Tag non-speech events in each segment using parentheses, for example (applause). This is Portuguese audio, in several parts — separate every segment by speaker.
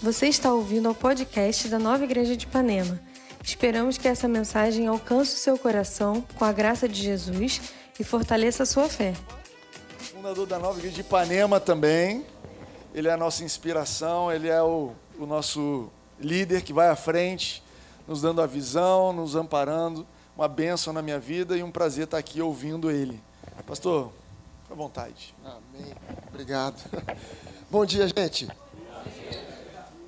Speaker 1: Você está ouvindo ao podcast da Nova Igreja de Ipanema. Esperamos que essa mensagem alcance o seu coração com a graça de Jesus e fortaleça a sua fé.
Speaker 2: Fundador da Nova Igreja de Ipanema também. Ele é a nossa inspiração, ele é o, o nosso líder que vai à frente, nos dando a visão, nos amparando. Uma bênção na minha vida e um prazer estar aqui ouvindo ele. Pastor, fica à vontade.
Speaker 3: Amém. Obrigado. Bom dia, gente.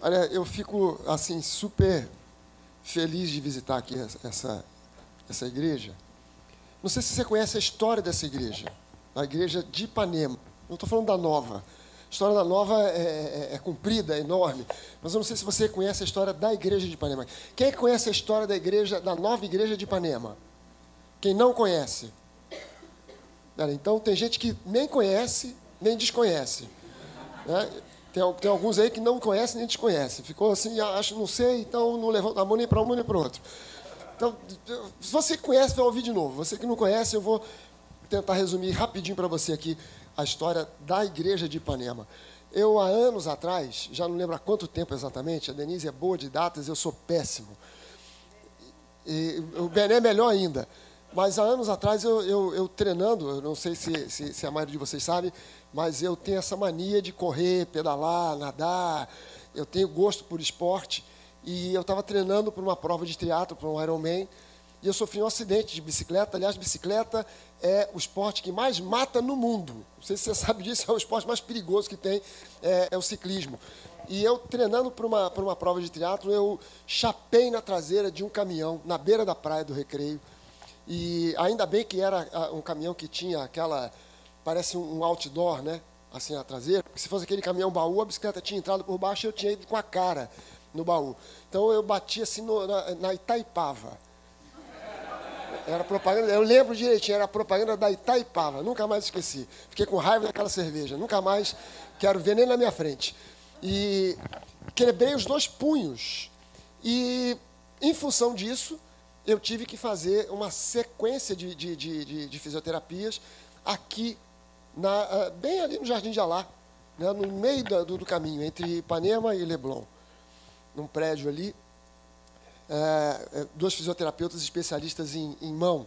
Speaker 3: Olha, eu fico assim super feliz de visitar aqui essa essa igreja. Não sei se você conhece a história dessa igreja, a igreja de Ipanema. Não estou falando da nova. A história da nova é, é, é, comprida, é enorme. Mas eu não sei se você conhece a história da igreja de Ipanema. Quem é conhece a história da igreja, da nova igreja de Ipanema? Quem não conhece? Então tem gente que nem conhece, nem desconhece. Né? Tem, tem, alguns aí que não conhecem nem desconhecem. Ficou assim, ah, acho, não sei, então não levanta a mão nem para um nem para o outro. Então, se você conhece, vai ouvir de novo. Você que não conhece, eu vou tentar resumir rapidinho para você aqui a história da igreja de Ipanema. Eu, há anos atrás, já não lembro há quanto tempo exatamente, a Denise é boa de datas, eu sou péssimo. E, o Bené é melhor ainda. Mas há anos atrás, eu, eu, eu treinando, eu não sei se, se, se, a maioria de vocês sabe, mas eu tenho essa mania de correr, pedalar, nadar. Eu tenho gosto por esporte. E eu estava treinando para uma prova de triatlo, para um Ironman, e eu sofri um acidente de bicicleta. Aliás, bicicleta é o esporte que mais mata no mundo. Não sei se você (laughs) sabe disso, é o esporte mais perigoso que tem, é, é o ciclismo. E eu, treinando para uma, uma prova de triatlo, eu chapei na traseira de um caminhão, na beira da praia do Recreio. E ainda bem que era ah, um caminhão que tinha aquela, parece um outdoor, né? Assim, a traseira. Porque se fosse aquele caminhão baú, a bicicleta tinha entrado por baixo e eu tinha ido com a cara no baú. Então eu bati assim no, na, na Itaipava. Era propaganda, eu lembro direitinho, era propaganda da Itaipava, nunca mais esqueci. Fiquei com raiva daquela cerveja, nunca mais quero ver nem na minha frente. E quebrei os dois punhos. E, em função disso, eu tive que fazer uma sequência de, de, de, de fisioterapias aqui, na, ah, bem ali no Jardim de Alá, né, no meio do, do, caminho, entre Ipanema e Leblon, num prédio ali. É, dois fisioterapeutas especialistas em, em, mão.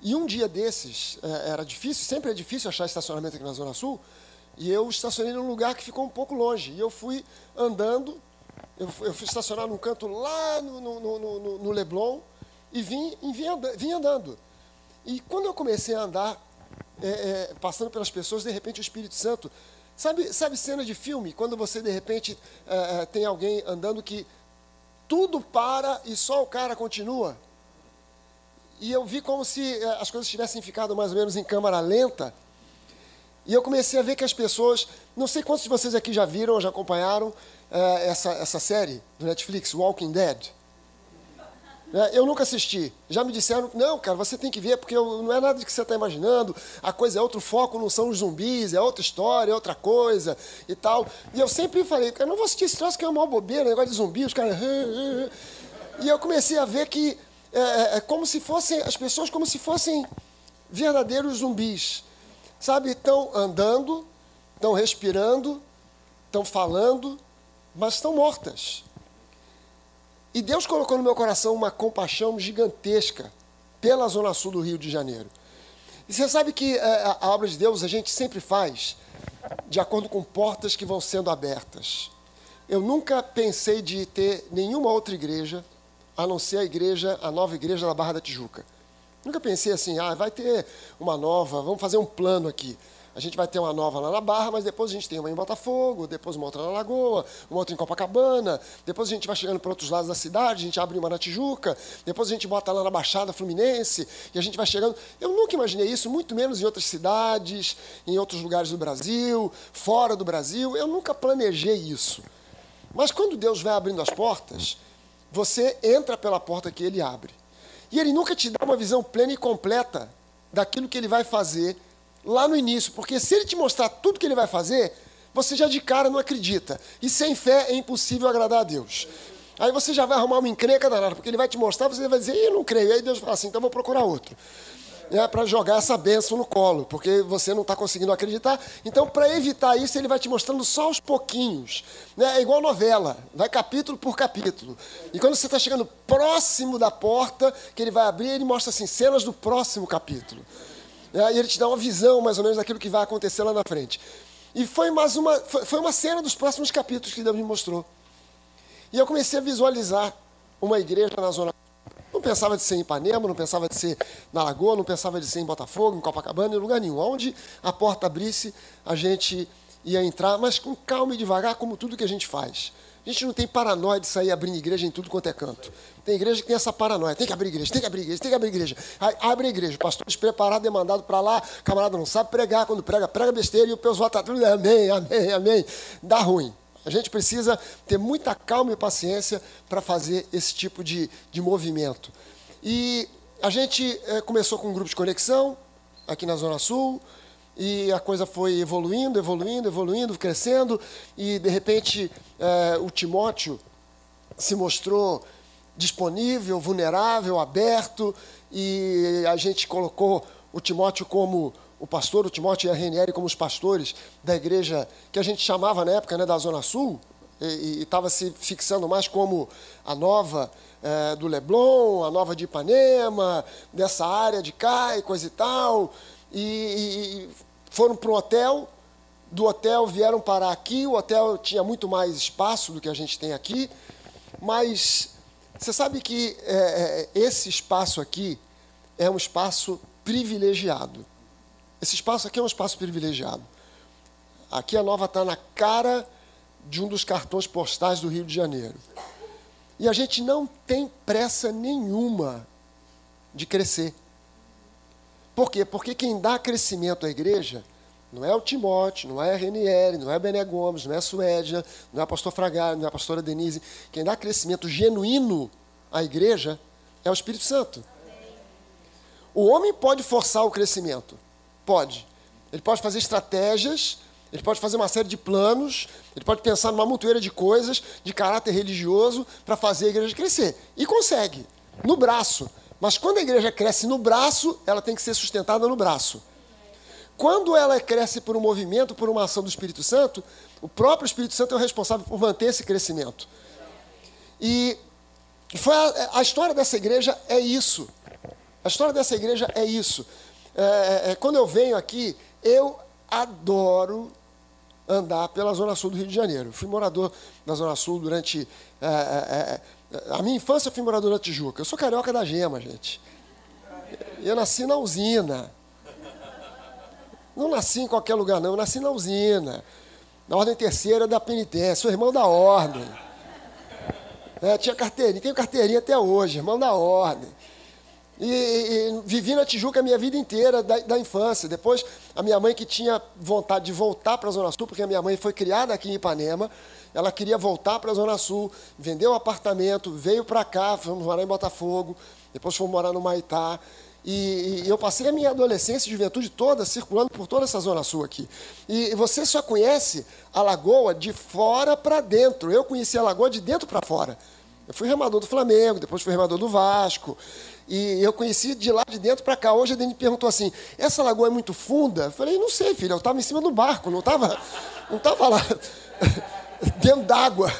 Speaker 3: E um dia desses, é, era difícil, sempre é difícil achar estacionamento aqui na Zona Sul, e eu estacionei num lugar que ficou um pouco longe. E eu fui andando, eu, eu fui estacionar num canto lá no, no, no, no Leblon, e vim, e vim, vim andando. E quando eu comecei a andar, é, é, passando pelas pessoas, de repente o Espírito Santo. Sabe, sabe cena de filme? Quando você, de repente, é, é tem alguém andando que tudo para e só o cara continua? E eu vi como se é, as coisas tivessem ficado mais ou menos em câmara lenta. E eu comecei a ver que as pessoas. Não sei quantos de vocês aqui já viram ou já acompanharam é, essa, essa série do Netflix, Walking Dead. Né? Eu nunca assisti. Já me disseram, não, cara, você tem que ver, porque não é nada do que você está imaginando. A coisa é outro foco, não são os zumbis, é outra história, é outra coisa e tal. E eu sempre falei, cara, não vou assistir esse troço que é uma bobeira, negócio de zumbi, os caras. E eu comecei a ver que é, é, é como se fossem, as pessoas como se fossem verdadeiros zumbis. Sabe, estão andando, estão respirando, estão falando, mas estão mortas. E Deus colocou no meu coração uma compaixão gigantesca pela Zona Sul do Rio de Janeiro. E você sabe que é, a obra de Deus a gente sempre faz de acordo com portas que vão sendo abertas. Eu nunca pensei de ter nenhuma outra igreja a não ser a igreja, a nova igreja da Barra da Tijuca. Nunca pensei assim, ah, vai ter uma nova, vamos fazer um plano aqui. A gente vai ter uma nova lá na Barra, mas depois a gente tem uma em Botafogo, depois uma outra na Lagoa, uma outra em Copacabana, depois a gente vai chegando para outros lados da cidade, a gente abre uma na Tijuca, depois a gente bota lá na Baixada Fluminense, e a gente vai chegando. Eu nunca imaginei isso, muito menos em outras cidades, em outros lugares do Brasil, fora do Brasil. Eu nunca planejei isso. Mas quando Deus vai abrindo as portas, você entra pela porta que ele abre. E ele nunca te dá uma visão plena e completa daquilo que ele vai fazer lá no início, porque se ele te mostrar tudo que ele vai fazer, você já de cara não acredita. E sem fé é impossível agradar a Deus. Aí você já vai arrumar uma encrenca danada, porque ele vai te mostrar, você vai dizer, eu não creio. Aí Deus fala assim, então vou procurar outro. né, para jogar essa benção no colo, porque você não está conseguindo acreditar. Então, para evitar isso, ele vai te mostrando só aos pouquinhos. Né? É igual novela, vai capítulo por capítulo. E quando você está chegando próximo da porta, que ele vai abrir, ele mostra assim, cenas do próximo capítulo. É, e ele te dá uma visão, mais ou menos, daquilo que vai acontecer lá na frente. E foi mais uma, foi uma cena dos próximos capítulos que Deus me mostrou. E eu comecei a visualizar uma igreja na zona não pensava de ser em Ipanema, não pensava de ser na Lagoa, não pensava de ser em Botafogo, em Copacabana, em lugar nenhum. Onde a porta abrisse, a gente ia entrar, mas com calma e devagar, como tudo que a gente faz. A gente não tem paranoia de sair abrindo igreja em tudo quanto é canto. Tem igreja que tem essa paranoia. Tem que abrir igreja, tem que abrir igreja, tem que abrir igreja. Aí, abre a igreja, pastor despreparado, demandado para lá, camarada não sabe pregar, quando prega, prega besteira e o pessoal está tudo, amém, amém, amém. Dá ruim. A gente precisa ter muita calma e paciência para fazer esse tipo de, de movimento. E a gente é, começou com um grupo de conexão aqui na Zona Sul, e a coisa foi evoluindo, evoluindo, evoluindo, crescendo, e de repente é, o Timóteo se mostrou disponível, vulnerável, aberto, e a gente colocou o Timóteo como o pastor, o Timóteo e a Renieri como os pastores da igreja que a gente chamava na época né, da Zona Sul, e estava se fixando mais como a nova é, do Leblon, a nova de Ipanema, dessa área de cá e coisa e tal. E, e foram para um hotel, do hotel vieram parar aqui, o hotel tinha muito mais espaço do que a gente tem aqui, mas você sabe que é, é esse espaço aqui é um espaço privilegiado. Esse espaço aqui é um espaço privilegiado. Aqui a nova está na cara de um dos cartões postais do Rio de Janeiro. E a gente não tem pressa nenhuma de crescer. Por quê? Porque quem dá crescimento à igreja não é o Timóteo, não é a Renieri, não é a Bené Gomes, não é a Suédia, não é a pastor Fragar, não é a pastora Denise. Quem dá crescimento genuíno à igreja é o Espírito Santo. O homem pode forçar o crescimento, Pode. Ele pode fazer estratégias, ele pode fazer uma série de planos, ele pode pensar numa montoeira de coisas de caráter religioso para fazer a igreja crescer. E consegue, no braço. Mas quando a igreja cresce no braço, ela tem que ser sustentada no braço. Quando ela cresce por um movimento, por uma ação do Espírito Santo, o próprio Espírito Santo é o responsável por manter esse crescimento. E foi a, a história dessa igreja é isso. A história dessa igreja é isso. É, é, é, quando eu venho aqui, eu adoro andar pela Zona Sul do Rio de Janeiro. Fui morador na Zona Sul durante. É, é, é, a minha infância eu fui morador na Tijuca. Eu sou carioca da gema, gente. Eu nasci na usina. Não nasci em qualquer lugar, não. Eu nasci na usina. Na ordem terceira da penitência. Sou irmão da ordem. É, tinha carteirinha, tenho carteirinha até hoje, irmão da ordem. E, e, vivi na Tijuca a minha vida inteira, da, da, infância. Depois, a minha mãe, que tinha vontade de voltar para a Zona Sul, porque a minha mãe foi criada aqui em Ipanema, ela queria voltar para a Zona Sul, vendeu o apartamento, veio para cá, fomos morar em Botafogo, depois fomos morar no Maitá. E, e, eu passei a minha adolescência e juventude toda circulando por toda essa Zona Sul aqui. E você só conhece a Lagoa de fora para dentro. Eu conheci a Lagoa de dentro para fora. Eu fui remador do Flamengo, depois fui remador do Vasco. E eu conheci de lá de dentro para cá. Hoje a Dani perguntou assim: essa lagoa é muito funda? Eu falei: não sei, filho, eu estava em cima do barco, não estava não tava lá (laughs) dentro d'água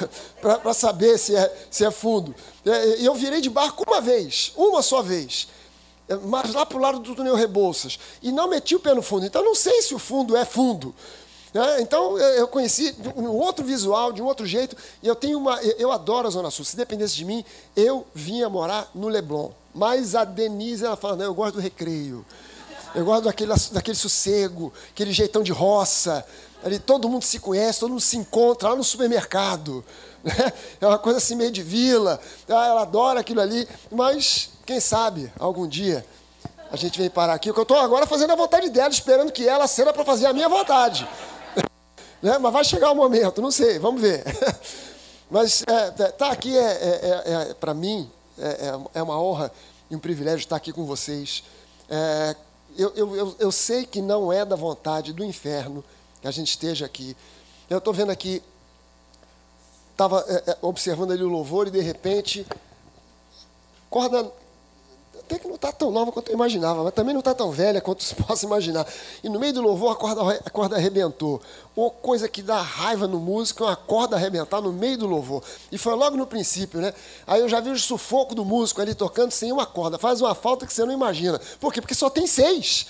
Speaker 3: para saber se é, se é fundo. Eu virei de barco uma vez, uma só vez. É, mas lá para o lado do túnel Rebouças. E não meti o pé no fundo. Então não sei se o fundo é fundo. É, então eu conheci um outro visual, de um outro jeito. E eu tenho uma. Eu adoro a Zona Sul. Se dependesse de mim, eu vinha morar no Leblon. Mas a Denise, ela fala, não, eu gosto do recreio. Eu gosto daquele, daquele sossego, aquele jeitão de roça. Ali todo mundo se conhece, todo mundo se encontra lá no supermercado. Né? (laughs) É uma coisa assim meio de vila. Ah, ela adora aquilo ali. Mas, quem sabe, algum dia a gente vem parar aqui. Porque eu estou agora fazendo a vontade dela, esperando que ela ceda para fazer a minha vontade. (laughs) Né? Mas vai chegar o momento, não sei, vamos ver. (laughs) Mas é, é tá aqui é, é, é, é para mim é, é, uma honra e um privilégio estar aqui com vocês. É, eu, eu, eu, sei que não é da vontade do inferno que a gente esteja aqui. Eu estou vendo aqui, estava é, observando ali o louvor e de repente, corda até que não está tão nova quanto eu imaginava, mas também não está tão velha quanto se (laughs) possa imaginar. E no meio do louvor a corda, a corda arrebentou. Uma coisa que dá raiva no músico é uma corda arrebentar no meio do louvor. E foi logo no princípio, né? Aí eu já vi o sufoco do músico ali tocando sem uma corda. Faz uma falta que você não imagina. Por quê? Porque só tem seis.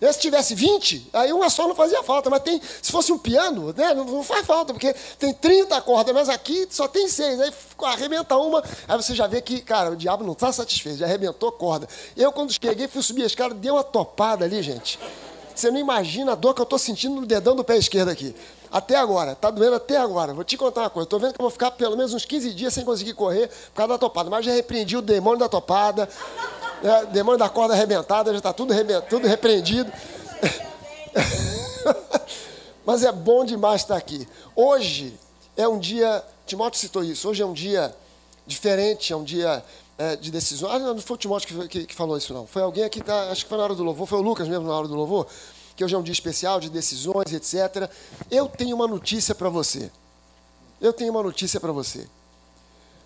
Speaker 3: Se tivesse 20, aí uma só não fazia falta. Mas tem, se fosse um piano, né, não, não faz falta, porque tem 30 cordas, mas aqui só tem seis. Aí arrebenta uma, aí você já vê que, cara, o diabo não está satisfeito, já arrebentou corda. Eu, quando cheguei, fui subir a escada, deu uma topada ali, gente. Você não imagina a dor que eu estou sentindo no dedão do pé esquerdo aqui. Até agora, está doendo até agora. Vou te contar uma coisa. Estou vendo que eu vou ficar pelo menos uns 15 dias sem conseguir correr por causa da topada. Mas já repreendi o demônio da topada. É, demônio da corda arrebentada, já está tudo, tudo repreendido. (laughs) Mas é bom demais estar aqui. Hoje é um dia, Timóteo citou isso, hoje é um dia diferente, é um dia é, de decisão. Ah, não, foi o Timóteo que, que, que, falou isso, não. Foi alguém aqui, tá, acho que foi na hora do louvor, foi o Lucas mesmo na hora do louvor, que hoje é um dia especial de decisões, etc. Eu tenho uma notícia para você. Eu tenho uma notícia para você.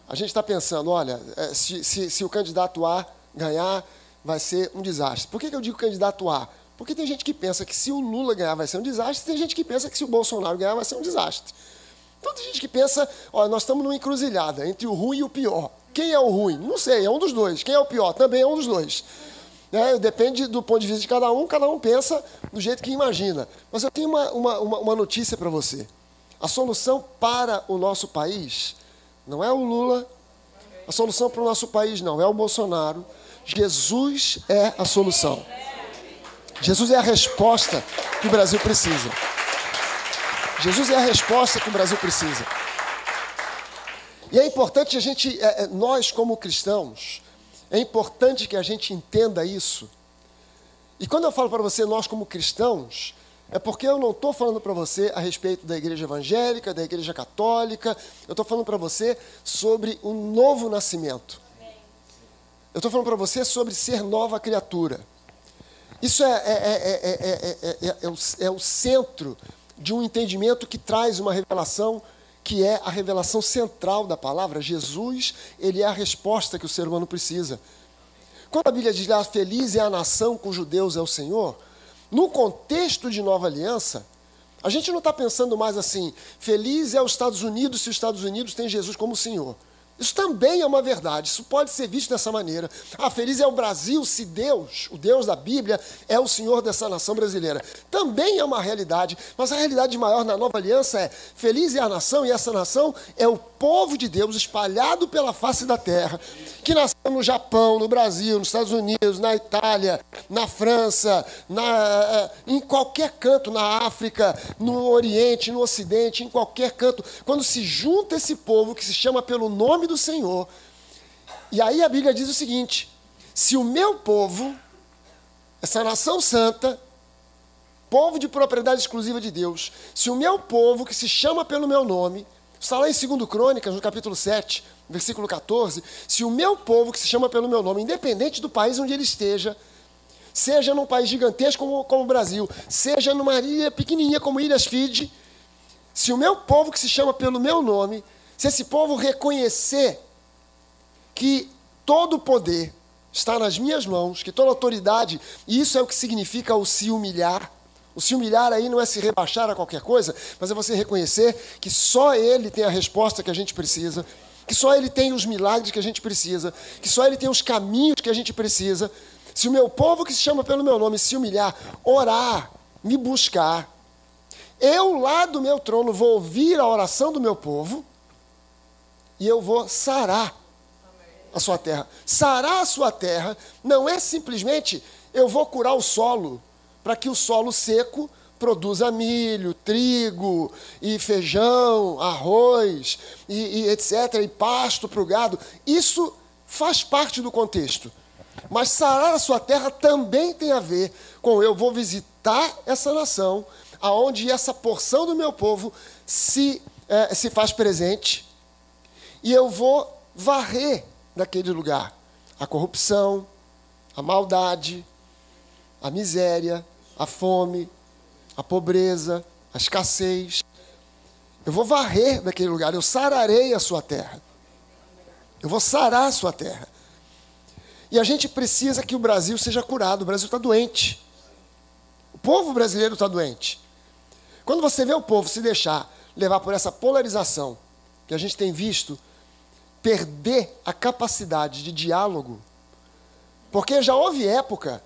Speaker 3: A gente está pensando, olha, é, se, se, se o candidato A ganhar, vai ser um desastre. Por que, que eu digo candidato A? Porque tem gente que pensa que se o Lula ganhar vai ser um desastre, tem gente que pensa que se o Bolsonaro ganhar vai ser um desastre. Então tem gente que pensa, olha, nós estamos numa encruzilhada entre o ruim e o pior. Quem é o ruim? Não sei, é um dos dois. Quem é o pior? Também é um dos dois. É, depende do ponto de vista de cada um, cada um pensa do jeito que imagina. Mas eu tenho uma, uma, uma notícia para você. A solução para o nosso país não é o Lula, a solução para o nosso país não é o Bolsonaro, Jesus é a solução. Jesus é a resposta que o Brasil precisa. Jesus é a resposta que o Brasil precisa. E é importante a gente, é, é, nós como cristãos, é importante que a gente entenda isso. E quando eu falo para você, nós como cristãos, é porque eu não estou falando para você a respeito da igreja evangélica, da igreja católica, eu estou falando para você sobre um novo nascimento. Eu estou falando para você sobre ser nova criatura. Isso é, é, é, o, é, o, centro de um entendimento que traz uma revelação que é a revelação central da palavra. Jesus, ele é a resposta que o ser humano precisa. Quando a Bíblia diz lá, feliz é a nação cujo Deus é o Senhor, no contexto de nova aliança, a gente não está pensando mais assim, feliz é os Estados Unidos se os Estados Unidos têm Jesus como Senhor. Isso também é uma verdade, isso pode ser visto dessa maneira. Ah, feliz é o Brasil se Deus, o Deus da Bíblia, é o Senhor dessa nação brasileira. Também é uma realidade, mas a realidade maior na nova aliança é: feliz é a nação, e essa nação é o povo de Deus espalhado pela face da terra, que nasceu no Japão, no Brasil, nos Estados Unidos, na Itália, na França, na, eh, em qualquer canto, na África, no Oriente, no Ocidente, em qualquer canto. Quando se junta esse povo que se chama pelo nome do Senhor. E aí a Bíblia diz o seguinte: se o meu povo, essa nação santa, povo de propriedade exclusiva de Deus, se o meu povo, que se chama pelo meu nome, está lá em 2 Crônicas, no capítulo 7, versículo 14, se o meu povo, que se chama pelo meu nome, independente do país onde ele esteja, seja num país gigantesco como, como o Brasil, seja numa ilha pequenininha como Ilhas Fiji, se o meu povo, que se chama pelo meu nome, se esse povo reconhecer que todo o poder está nas minhas mãos, que toda autoridade, e isso é o que significa o se humilhar. O se humilhar aí não é se rebaixar a qualquer coisa, mas é você reconhecer que só Ele tem a resposta que a gente precisa, que só Ele tem os milagres que a gente precisa, que só Ele tem os caminhos que a gente precisa. Se o meu povo que se chama pelo meu nome se humilhar, orar, me buscar, eu lá do meu trono vou ouvir a oração do meu povo e eu vou sarar a sua terra. Sarar a sua terra não é simplesmente eu vou curar o solo para que o solo seco produza milho, trigo e feijão, arroz e, e etc. e pasto para o gado. Isso faz parte do contexto. Mas sarar a sua terra também tem a ver com eu vou visitar essa nação, aonde essa porção do meu povo se, é, se faz presente e eu vou varrer daquele lugar a corrupção, a maldade, a miséria, a fome, a pobreza, a escassez. Eu vou varrer daquele lugar, eu sararei a sua terra. Eu vou sarar a sua terra. E a gente precisa que o Brasil seja curado. O Brasil está doente. O povo brasileiro está doente. Quando você vê o povo se deixar levar por essa polarização que a gente tem visto, perder a capacidade de diálogo, porque já houve época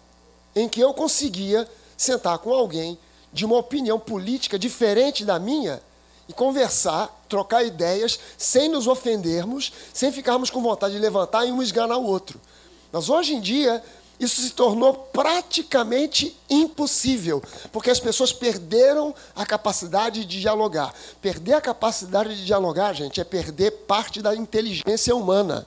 Speaker 3: em que eu conseguia sentar com alguém de uma opinião política diferente da minha e conversar, trocar ideias, sem nos ofendermos, sem ficarmos com vontade de levantar e um esganar o outro. Mas hoje em dia, isso se tornou praticamente impossível, porque as pessoas perderam a capacidade de dialogar. Perder a capacidade de dialogar, gente, é perder parte da inteligência humana.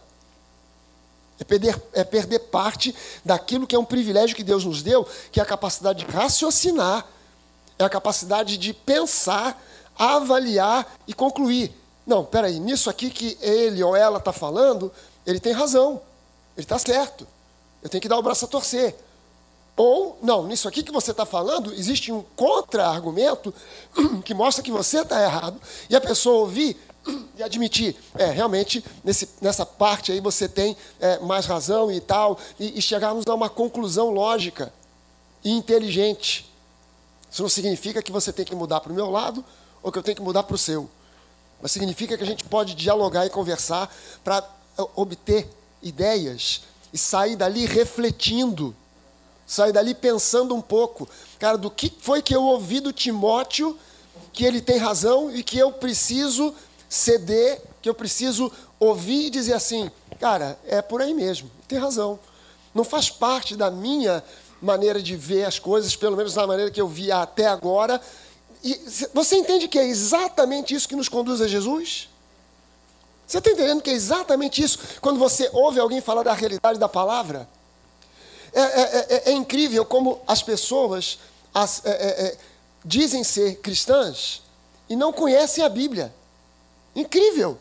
Speaker 3: É perder, é perder parte daquilo que é um privilégio que Deus nos deu, que é a capacidade de raciocinar, é a capacidade de pensar, avaliar e concluir. Não, peraí, nisso aqui que ele ou ela está falando, ele tem razão, ele está certo. Eu tenho que dar o braço a torcer. Ou, não, nisso aqui que você está falando, existe um contra-argumento (clears throat) que mostra que você está errado, e a pessoa ouvir (coughs) e admitir, é, realmente, nesse, nessa parte aí você tem é, mais razão e tal, e, e chegarmos a uma conclusão lógica e inteligente. Isso não significa que você tem que mudar para o meu lado ou que eu tenho que mudar para o seu. Mas significa que a gente pode dialogar e conversar para é, obter ideias e sair dali refletindo, sair dali pensando um pouco, cara, do que foi que eu ouvi do Timóteo que ele tem razão e que eu preciso ceder, que eu preciso ouvir e dizer assim, cara, é por aí mesmo, tem razão. Não faz parte da minha maneira de ver as coisas, pelo menos da maneira que eu via até agora. E você entende que é exatamente isso que nos conduz a Jesus? Você está entendendo que é exatamente isso quando você ouve alguém falar da realidade da palavra? É, é, é, é incrível como as pessoas as, é, é, é, dizem ser cristãs e não conhecem a Bíblia. Incrível!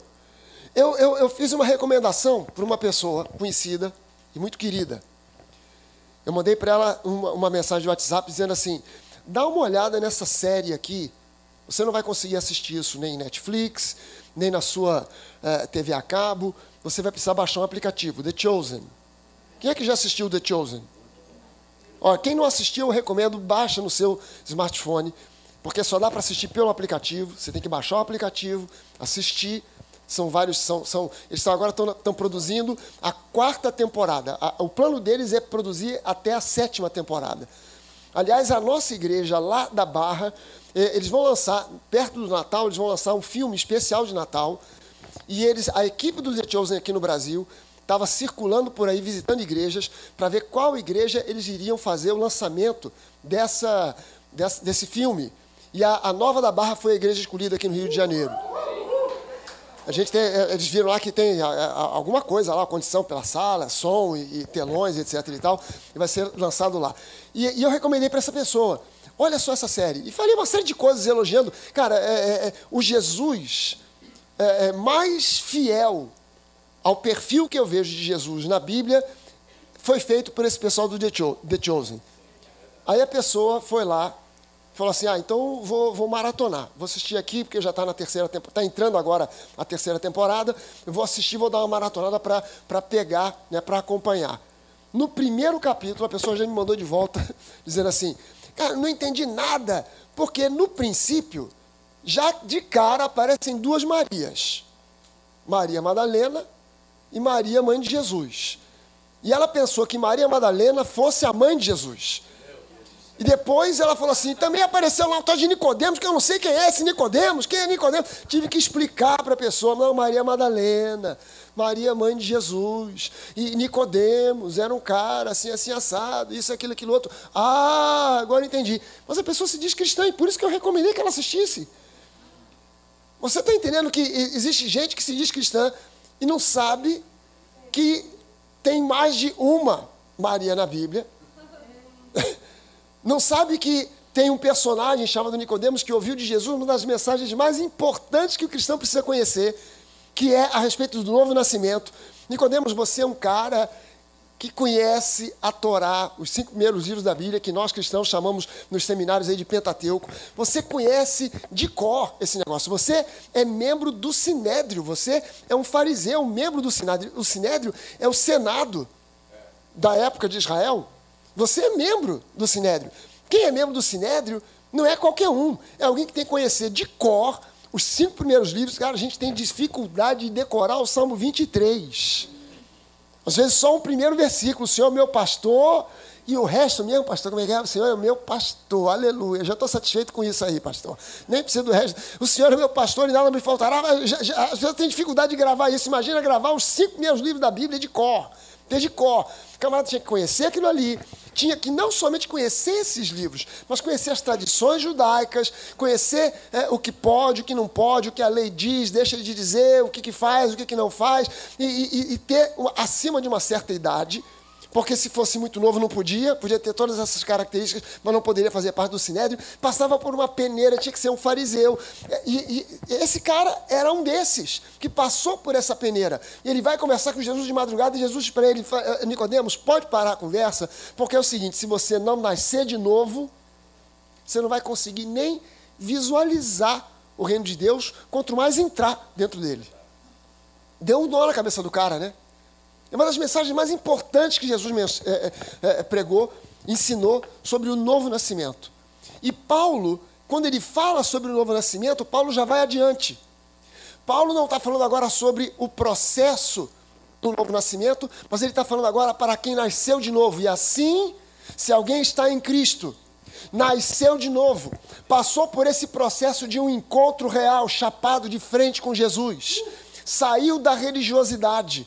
Speaker 3: Eu, eu, eu fiz uma recomendação para uma pessoa conhecida e muito querida. Eu mandei para ela uma, uma mensagem de WhatsApp dizendo assim: dá uma olhada nessa série aqui. Você não vai conseguir assistir isso nem em Netflix, nem na sua uh, TV a cabo, você vai precisar baixar um aplicativo, The Chosen. Quem é que já assistiu The Chosen? Ó, quem não assistiu, eu recomendo, baixa no seu smartphone, porque só dá para assistir pelo aplicativo, você tem que baixar o aplicativo, assistir, são vários, são, são eles agora estão produzindo a quarta temporada. A, o plano deles é produzir até a sétima temporada. Aliás, a nossa igreja lá da Barra é, eles vão lançar, perto do Natal, eles vão lançar um filme especial de Natal. E eles, a equipe do The Chosen aqui no Brasil estava circulando por aí, visitando igrejas, para ver qual igreja eles iriam fazer o lançamento dessa, dessa desse filme. E a, a, Nova da Barra foi a igreja escolhida aqui no Rio de Janeiro. A gente tem, é, eles viram lá que tem alguma coisa lá, condição pela sala, som e, e telões, etc. e tal, e vai ser lançado lá. E, e eu recomendei para essa pessoa. Olha só essa série. E falei uma série de coisas elogiando. Cara, é, é, é o Jesus é, é, mais fiel ao perfil que eu vejo de Jesus na Bíblia foi feito por esse pessoal do The Chosen. Aí a pessoa foi lá, falou assim: Ah, então vou, vou maratonar. Vou assistir aqui, porque já está na terceira temporada, está entrando agora a terceira temporada. Eu vou assistir, vou dar uma maratonada para pegar, né, para acompanhar. No primeiro capítulo, a pessoa já me mandou de volta, (laughs) dizendo assim: Cara, não entendi nada, porque no princípio, já de cara aparecem duas Marias: Maria Madalena e Maria, mãe de Jesus. E ela pensou que Maria Madalena fosse a mãe de Jesus. E depois ela falou assim: também apareceu lá o tal de Nicodemos, que eu não sei quem é esse Nicodemos, quem é Nicodemos? Tive que explicar para a pessoa, não, Maria Madalena, Maria, mãe de Jesus, e Nicodemos era um cara assim, assim, assado, isso, aquilo, aquilo outro. Ah, agora entendi. Mas a pessoa se diz cristã, e por isso que eu recomendei que ela assistisse. Você está entendendo que existe gente que se diz cristã e não sabe que tem mais de uma Maria na Bíblia? Não sabe que tem um personagem chamado Nicodemos que ouviu de Jesus uma das mensagens mais importantes que o cristão precisa conhecer, que é a respeito do novo nascimento. Nicodemos, você é um cara que conhece a Torá, os cinco primeiros livros da Bíblia, que nós cristãos chamamos nos seminários aí de Pentateuco. Você conhece de cor esse negócio. Você é membro do Sinédrio. Você é um fariseu, membro do Sinédrio. O Sinédrio é o Senado da época de Israel, você é membro do Sinédrio. Quem é membro do Sinédrio não é qualquer um, é alguém que tem que conhecer de cor os cinco primeiros livros. Cara, a gente tem dificuldade de decorar o Salmo 23. Às vezes só o primeiro versículo, o Senhor é meu pastor, e o resto mesmo, pastor, como é que é? O Senhor é meu pastor, aleluia. Já estou satisfeito com isso aí, pastor. Nem precisa do resto. O Senhor é meu pastor e nada me faltará. Às vezes tenho dificuldade de gravar isso. Imagina gravar os cinco primeiros livros da Bíblia de cor. Desde cor. O camarada tinha que conhecer aquilo ali, tinha que não somente conhecer esses livros, mas conhecer as tradições judaicas, conhecer é, o que pode, o que não pode, o que a lei diz, deixa de dizer, o que, que faz, o que, que não faz, e, e, e ter, acima de uma certa idade, porque se fosse muito novo não podia, podia ter todas essas características, mas não poderia fazer parte do sinédrio, passava por uma peneira, tinha que ser um fariseu. E, e, esse cara era um desses, que passou por essa peneira. E ele vai conversar com Jesus de madrugada, e Jesus para ele, eh, Nicodemos, pode parar a conversa, porque é o seguinte, se você não nascer de novo, você não vai conseguir nem visualizar o reino de Deus, quanto mais entrar dentro dele. Deu um nó na cabeça do cara, né? É uma das mensagens mais importantes que Jesus é, é, é, pregou, ensinou sobre o novo nascimento. E Paulo, quando ele fala sobre o novo nascimento, Paulo já vai adiante. Paulo não está falando agora sobre o processo do novo nascimento, mas ele está falando agora para quem nasceu de novo. E assim, se alguém está em Cristo, nasceu de novo, passou por esse processo de um encontro real, chapado de frente com Jesus, saiu da religiosidade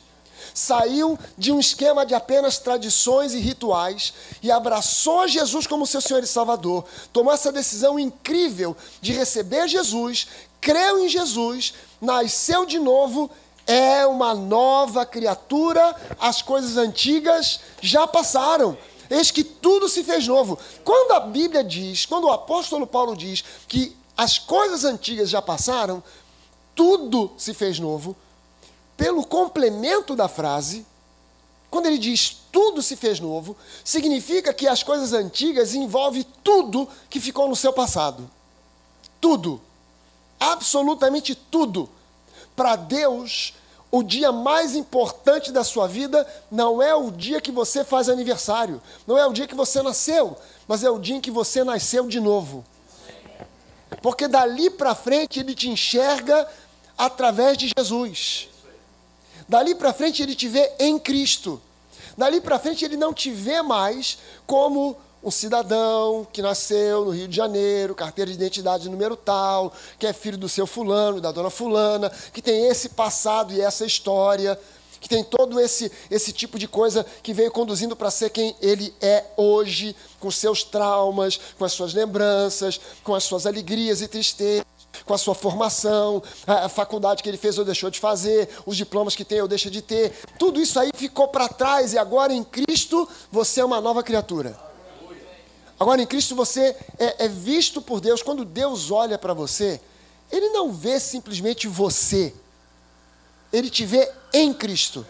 Speaker 3: saiu de um esquema de apenas tradições e rituais e abraçou Jesus como seu Senhor e Salvador. Tomou essa decisão incrível de receber Jesus, creu em Jesus, nasceu de novo, é uma nova criatura, as coisas antigas já passaram. Eis que tudo se fez novo. Quando a Bíblia diz, quando o apóstolo Paulo diz que as coisas antigas já passaram, tudo se fez novo, pelo complemento da frase, quando ele diz tudo se fez novo, significa que as coisas antigas envolvem tudo que ficou no seu passado. Tudo. Absolutamente tudo. Para Deus, o dia mais importante da sua vida não é o dia que você faz aniversário, não é o dia que você nasceu, mas é o dia em que você nasceu de novo. Porque dali para frente ele te enxerga através de Jesus. Dali para frente ele te vê em Cristo. Dali para frente ele não te vê mais como um cidadão que nasceu no Rio de Janeiro, carteira de identidade número tal, que é filho do seu fulano, da dona fulana, que tem esse passado e essa história, que tem todo esse, esse tipo de coisa que veio conduzindo para ser quem ele é hoje, com seus traumas, com as suas lembranças, com as suas alegrias e tristezas com a sua formação, a faculdade que ele fez ou deixou de fazer, os diplomas que tem ou deixa de ter. Tudo isso aí ficou para trás e agora em Cristo você é uma nova criatura. Agora em Cristo você é, é visto por Deus. Quando Deus olha para você, Ele não vê simplesmente você, Ele te vê em Cristo.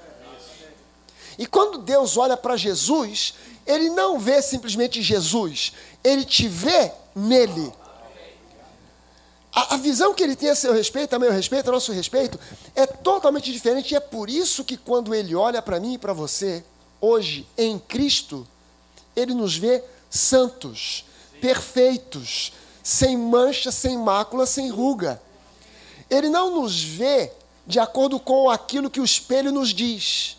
Speaker 3: E quando Deus olha para Jesus, Ele não vê simplesmente Jesus, Ele te vê nele. A, a, visão que ele tem a seu respeito, a meu respeito, a nosso respeito, é totalmente diferente. E é por isso que quando ele olha para mim e para você, hoje, em Cristo, ele nos vê santos, perfeitos, sem mancha, sem mácula, sem ruga. Ele não nos vê de acordo com aquilo que o espelho nos diz.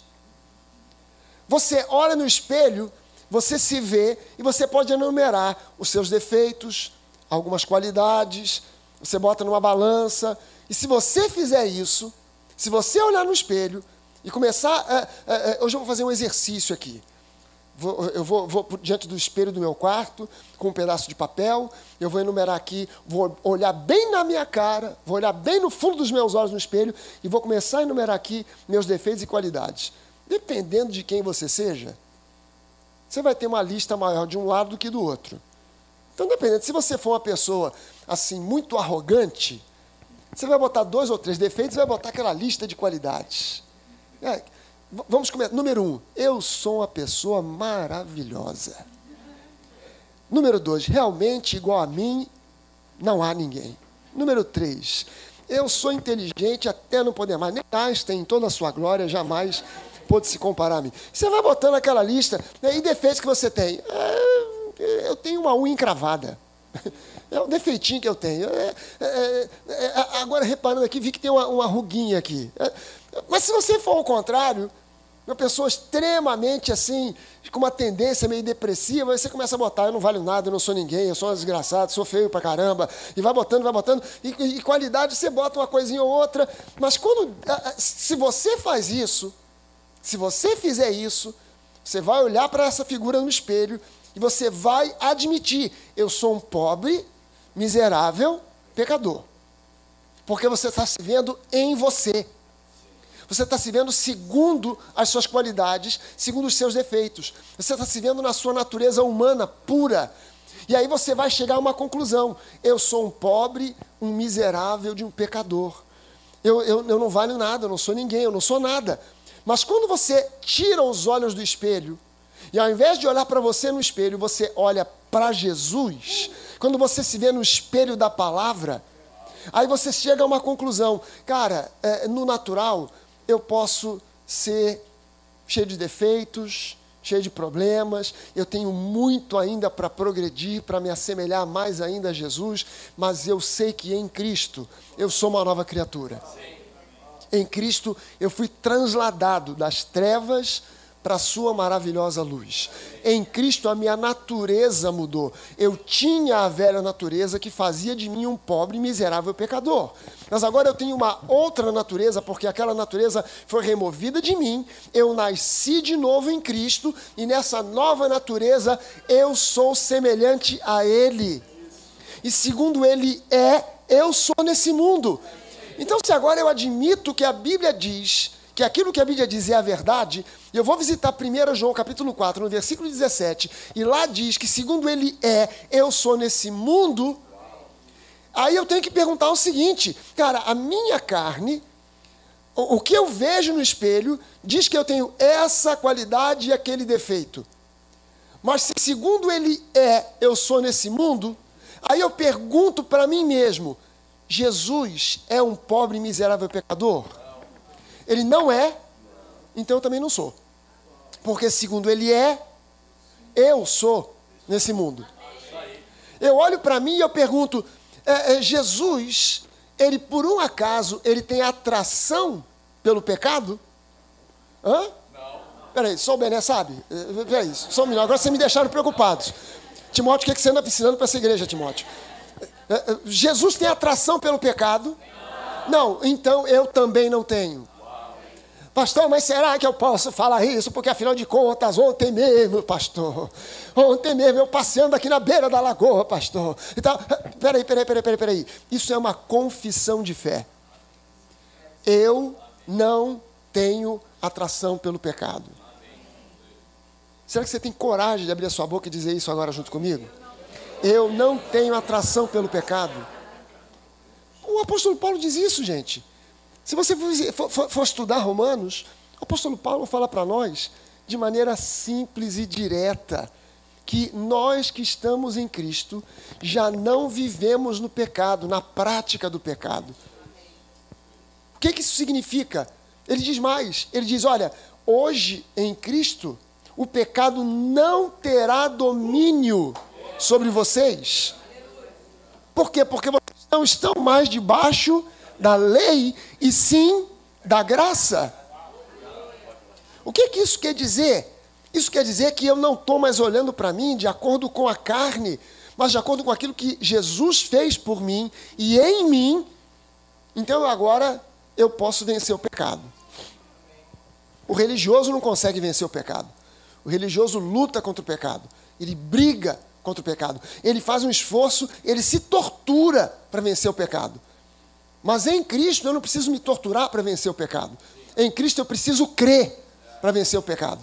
Speaker 3: Você olha no espelho, você se vê e você pode enumerar os seus defeitos, algumas qualidades, você bota numa balança. E se você fizer isso, se você olhar no espelho e começar. É, é, é, hoje eu vou fazer um exercício aqui. Vou, eu vou, vou diante do espelho do meu quarto, com um pedaço de papel, eu vou enumerar aqui, vou olhar bem na minha cara, vou olhar bem no fundo dos meus olhos no espelho e vou começar a enumerar aqui meus defeitos e qualidades. Dependendo de quem você seja, você vai ter uma lista maior de um lado do que do outro. Então, dependendo, se você for uma pessoa assim muito arrogante, você vai botar dois ou três defeitos vai botar aquela lista de qualidades. É, vamos começar. Número um, eu sou uma pessoa maravilhosa. Número dois, realmente igual a mim, não há ninguém. Número três, eu sou inteligente até não poder mais. Nem Einstein, em toda a sua glória, jamais pôde se comparar a mim. Você vai botando aquela lista, né, e defeitos que você tem. É, eu tenho uma unha encravada. É um defeitinho que eu tenho. É, é, é, agora, reparando aqui, vi que tem uma, uma ruguinha aqui. É, mas se você for ao contrário, uma pessoa extremamente assim, com uma tendência meio depressiva, aí você começa a botar, eu não valho nada, eu não sou ninguém, eu sou um desgraçado, sou feio pra caramba, e vai botando, vai botando, e, e qualidade você bota uma coisinha ou outra, mas quando, se você faz isso, se você fizer isso, você vai olhar para essa figura no espelho e você vai admitir, eu sou um pobre, miserável, pecador. Porque você está se vendo em você. Você está se vendo segundo as suas qualidades, segundo os seus defeitos. Você está se vendo na sua natureza humana pura. E aí você vai chegar a uma conclusão: eu sou um pobre, um miserável de um pecador. Eu, eu, eu não valho nada, eu não sou ninguém, eu não sou nada. Mas quando você tira os olhos do espelho, e ao invés de olhar para você no espelho, você olha para Jesus, quando você se vê no espelho da palavra, aí você chega a uma conclusão. Cara, é, no natural, eu posso ser cheio de defeitos, cheio de problemas, eu tenho muito ainda para progredir, para me assemelhar mais ainda a Jesus, mas eu sei que em Cristo eu sou uma nova criatura. Em Cristo eu fui transladado das trevas para a sua maravilhosa luz. Em Cristo a minha natureza mudou. Eu tinha a velha natureza que fazia de mim um pobre e miserável pecador. Mas agora eu tenho uma outra natureza, porque aquela natureza foi removida de mim. Eu nasci de novo em Cristo e nessa nova natureza eu sou semelhante a Ele. E segundo Ele é, eu sou nesse mundo. Então, se agora eu admito que a Bíblia diz que aquilo que a Bíblia diz é a verdade, eu vou visitar 1 João capítulo 4, no versículo 17, e lá diz que segundo ele é, eu sou nesse mundo. Aí eu tenho que perguntar o seguinte, cara, a minha carne, o, o que eu vejo no espelho, diz que eu tenho essa qualidade e aquele defeito. Mas se segundo ele é, eu sou nesse mundo, aí eu pergunto para mim mesmo: Jesus é um pobre miserável pecador? Ele não é, então eu também não sou. Porque segundo ele é, eu sou nesse mundo. Eu olho para mim e eu pergunto, é, é, Jesus, ele por um acaso, ele tem atração pelo pecado? Hã? Não. Peraí, só o Bené sabe? É, peraí, só um minuto. Agora vocês me deixaram preocupados. Timóteo, o que, é que você anda ensinando para essa igreja, Timóteo? É, Jesus tem atração pelo pecado? Não, então eu também não tenho. Pastor, mas será que eu posso falar isso? Porque afinal de contas, ontem mesmo, pastor, ontem mesmo eu passeando aqui na beira da lagoa, pastor. Então, peraí, peraí, peraí, peraí, peraí. Isso é uma confissão de fé. Eu não tenho atração pelo pecado. Será que você tem coragem de abrir a sua boca e dizer isso agora junto comigo? Eu não tenho atração pelo pecado. O apóstolo Paulo diz isso, gente. Se você for, for, for estudar Romanos, o apóstolo Paulo fala para nós, de maneira simples e direta, que nós que estamos em Cristo já não vivemos no pecado, na prática do pecado. O que, que isso significa? Ele diz mais: ele diz, olha, hoje em Cristo, o pecado não terá domínio sobre vocês. Por quê? Porque vocês não estão mais debaixo da lei e sim da graça. O que, que isso quer dizer? Isso quer dizer que eu não estou mais olhando para mim de acordo com a carne, mas de acordo com aquilo que Jesus fez por mim e em mim. Então agora eu posso vencer o pecado. O religioso não consegue vencer o pecado. O religioso luta contra o pecado. Ele briga contra o pecado. Ele faz um esforço, ele se tortura para vencer o pecado. Mas em Cristo eu não preciso me torturar para vencer o pecado. Em Cristo eu preciso crer para vencer o pecado.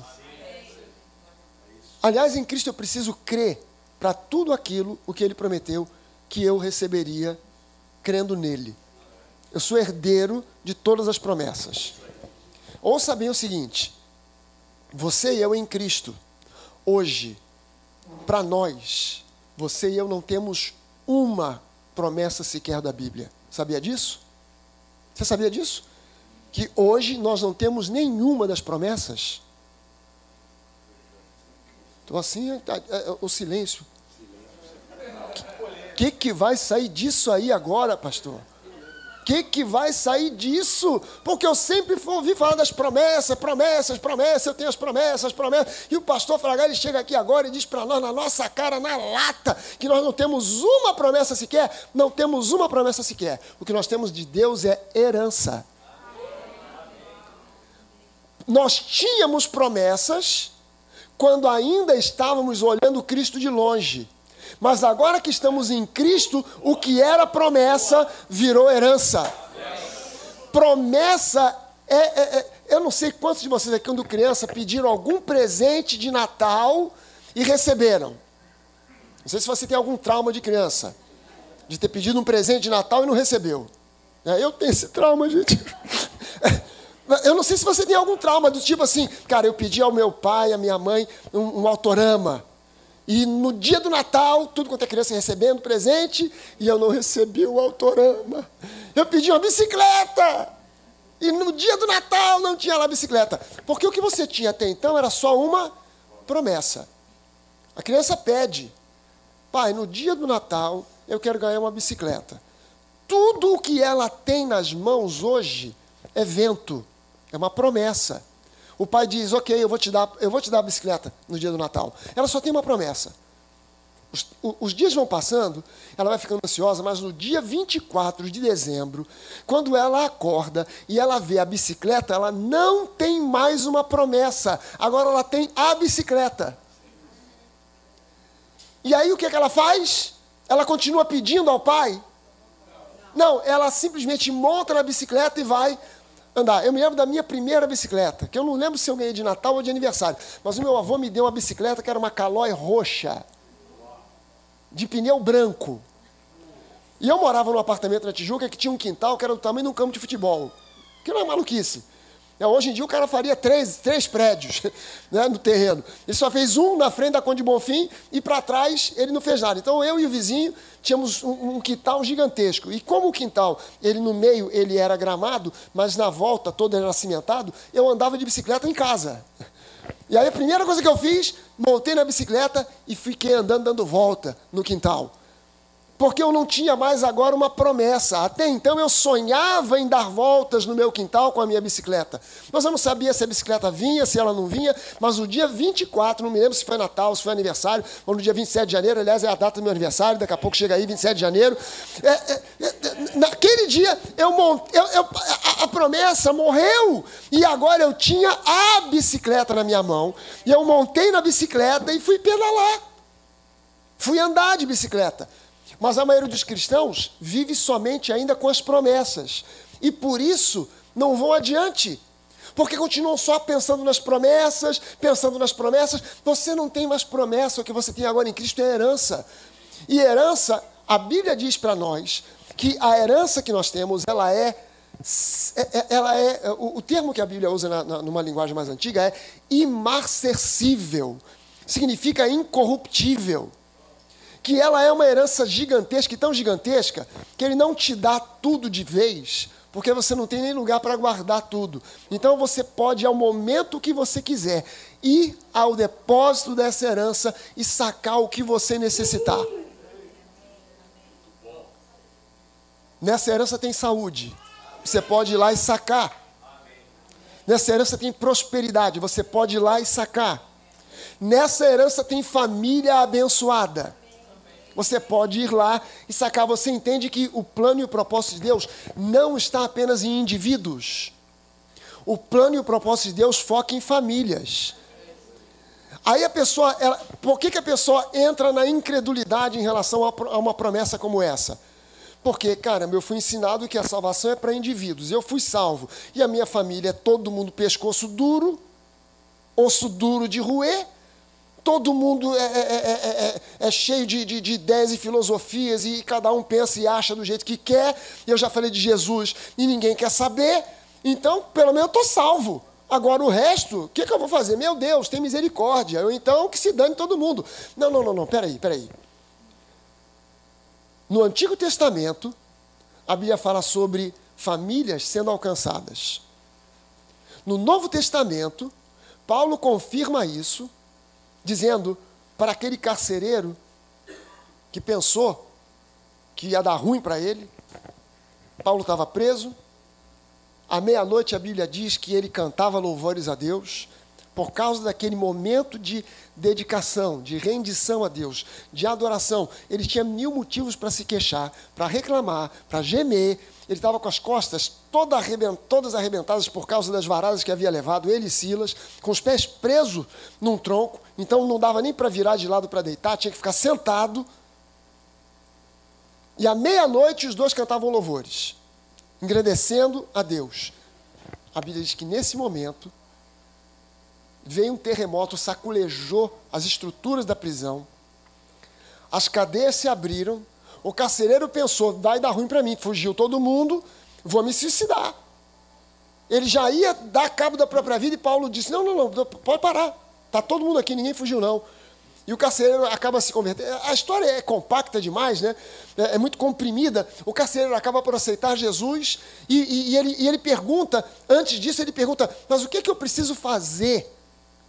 Speaker 3: Aliás, em Cristo eu preciso crer para tudo aquilo o que ele prometeu que eu receberia crendo nele. Eu sou herdeiro de todas as promessas. Ouça bem o seguinte: você e eu em Cristo, hoje, para nós, você e eu não temos uma promessa sequer da Bíblia. Sabia disso? Você sabia disso? que hoje nós não temos nenhuma das promessas? Estou assim, tá, é, é, o silêncio. O que, que vai sair disso aí agora, pastor? Que, que vai sair disso? Porque eu sempre ouvi falar das promessas, promessas, promessas, eu tenho as promessas, promessas. E o pastor Fragar, ele chega aqui agora e diz para nós, na nossa cara, na lata, que nós não temos uma promessa sequer, não temos uma promessa sequer. O que nós temos de Deus é herança. Nós tínhamos promessas quando ainda estávamos olhando Cristo de longe. Mas agora que estamos em Cristo, o que era promessa virou herança. Promessa é, é, é, Eu não sei quantos de vocês aqui, quando criança, pediram algum presente de Natal e receberam. Não sei se você tem algum trauma de criança, de ter pedido um presente de Natal e não recebeu. É, eu tenho esse trauma, gente. (laughs) Eu não sei se você tem algum trauma do tipo assim, cara, eu pedi ao meu pai, à minha mãe, um, um autorama. E no dia do Natal, tudo quanto é criança recebendo presente, e eu não recebi o autorama. Eu pedi uma bicicleta. E no dia do Natal não tinha lá bicicleta. Porque o que você tinha até então era só uma promessa. A criança pede: Pai, no dia do Natal eu quero ganhar uma bicicleta. Tudo o que ela tem nas mãos hoje é vento, é uma promessa. O pai diz: Ok, eu vou te dar, eu vou te dar a bicicleta no dia do Natal. Ela só tem uma promessa. Os, os, dias vão passando, ela vai ficando ansiosa, mas no dia 24 de dezembro, quando ela acorda e ela vê a bicicleta, ela não tem mais uma promessa, agora ela tem a bicicleta. E aí o que, é que ela faz? Ela continua pedindo ao pai? Não, ela simplesmente monta na bicicleta e vai andar. Eu me lembro da minha primeira bicicleta, que eu não lembro se eu ganhei de Natal ou de aniversário, mas o meu avô me deu uma bicicleta que era uma calói roxa, de pneu branco. E eu morava num apartamento na Tijuca que tinha um quintal que era do tamanho de um campo de futebol. Que não é maluquice. É, hoje em dia o cara faria três, três prédios (laughs) né, no terreno. Ele só fez um na frente da Conde Bonfim e para trás ele não fez nada. Então eu e o vizinho tínhamos um, um, quintal gigantesco. E como o quintal, ele no meio ele era gramado, mas na volta todo era cimentado, eu andava de bicicleta em casa. E aí a primeira coisa que eu fiz, montei na bicicleta e fiquei andando dando volta no quintal porque eu não tinha mais agora uma promessa. Até então eu sonhava em dar voltas no meu quintal com a minha bicicleta. Mas eu não sabia se a bicicleta vinha, se ela não vinha. Mas o dia 24, não me lembro se foi Natal, se foi aniversário, ou no dia 27 de janeiro, aliás, é a data do meu aniversário, daqui a pouco chega aí, 27 de janeiro. É, é, é, naquele dia, eu, montei, eu, eu a, a promessa morreu. E agora eu tinha a bicicleta na minha mão. E eu montei na bicicleta e fui pedalar. Fui andar de bicicleta. Mas a maioria dos cristãos vive somente ainda com as promessas. E por isso não vão adiante. Porque continuam só pensando nas promessas, pensando nas promessas. Você não tem mais promessa, o que você tem agora em Cristo é herança. E herança, a Bíblia diz para nós que a herança que nós temos, ela é, é, é ela é o, termo que a Bíblia usa na, na, numa linguagem mais antiga é imarcessível. Significa incorruptível que ela é uma herança gigantesca e tão gigantesca que ele não te dá tudo de vez, porque você não tem nem lugar para guardar tudo. Então você pode, ao momento que você quiser, ir ao depósito dessa herança e sacar o que você necessitar. Nessa herança tem saúde. Você pode ir lá e sacar. Nessa herança tem prosperidade. Você pode ir lá e sacar. Nessa herança tem família abençoada. Você pode ir lá e sacar. Você entende que o plano e o propósito de Deus não está apenas em indivíduos. O plano e o propósito de Deus foca em famílias. Aí a pessoa, ela, por que, que a pessoa entra na incredulidade em relação a, uma promessa como essa? Porque, caramba, eu fui ensinado que a salvação é para indivíduos. Eu fui salvo. E a minha família é todo mundo pescoço duro, osso duro de roer Todo mundo é, é, é, é cheio de, de, de, ideias e filosofias, e cada um pensa e acha do jeito que quer. Eu já falei de Jesus e ninguém quer saber. Então, pelo menos eu estou salvo. Agora o resto, o que, que, eu vou fazer? Meu Deus, tem misericórdia. Ou então que se dane todo mundo. Não, não, não, não, peraí, peraí. No Antigo Testamento, a Bíblia fala sobre famílias sendo alcançadas. No Novo Testamento, Paulo confirma isso, dizendo para aquele carcereiro que pensou que ia dar ruim para ele, Paulo estava preso. À meia-noite a Bíblia diz que ele cantava louvores a Deus por causa daquele momento de dedicação, de rendição a Deus, de adoração. Ele tinha mil motivos para se queixar, para reclamar, para gemer. Ele estava com as costas toda arrebent, todas arrebentadas por causa das varadas que havia levado, ele e Silas, com os pés presos num tronco, então não dava nem para virar de lado para deitar, tinha que ficar sentado. E à meia-noite os dois cantavam louvores, engrandecendo a Deus. A Bíblia diz que nesse momento veio um terremoto, saculejou as estruturas da prisão, as cadeias se abriram, o carcereiro pensou, vai dar ruim para mim, fugiu todo mundo, vou me suicidar. Ele já ia dar cabo da própria vida e Paulo disse, não, não, não, pode parar, está todo mundo aqui, ninguém fugiu não. E o carcereiro acaba se convertendo. A história é compacta demais, né? é, é muito comprimida. O carcereiro acaba por aceitar Jesus e, e, e, ele, e ele pergunta, antes disso, ele pergunta: Mas o que, é que eu preciso fazer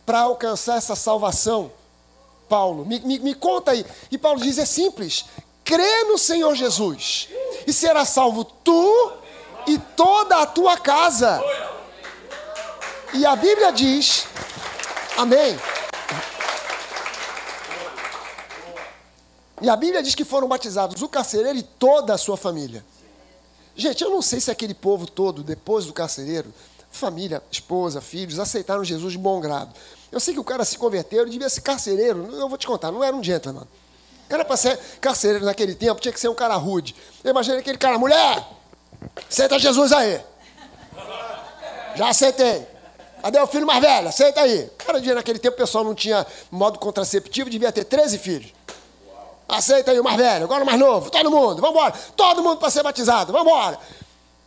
Speaker 3: para alcançar essa salvação? Paulo, me, me, me conta aí. E Paulo diz: É simples. Crê no Senhor Jesus e será salvo tu e toda a tua casa. E a Bíblia diz: Amém. E a Bíblia diz que foram batizados o carcereiro e toda a sua família. Gente, eu não sei se aquele povo todo, depois do carcereiro, família, esposa, filhos, aceitaram Jesus de bom grado. Eu sei que o cara se converteu, ele devia ser carcereiro. Eu vou te contar, não era um gentleman. Cara, para ser carcereiro naquele tempo, tinha que ser um cara rude. Imagina aquele cara, mulher, aceita Jesus aí. Já aceitei. Cadê o filho mais velho? Aceita aí. Cara, naquele tempo, o pessoal não tinha modo contraceptivo, devia ter 13 filhos. Aceita aí o mais velho, agora o mais novo, todo mundo, vamos embora. Todo mundo para ser batizado, vamos embora.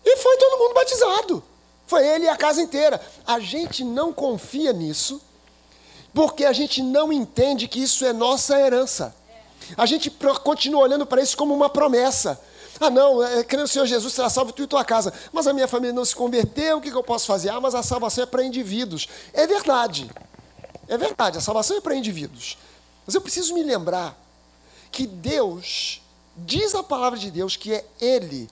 Speaker 3: E foi todo mundo batizado. Foi ele e a casa inteira. A gente não confia nisso, porque a gente não entende que isso é nossa herança. A gente continua olhando para isso como uma promessa. Ah, não, é, crendo no Senhor Jesus será salvo tu e tua casa. Mas a minha família não se converteu, o que, que eu posso fazer? Ah, mas a salvação é para indivíduos. É verdade. É verdade, a salvação é para indivíduos. Mas eu preciso me lembrar que Deus, diz a palavra de Deus, que é Ele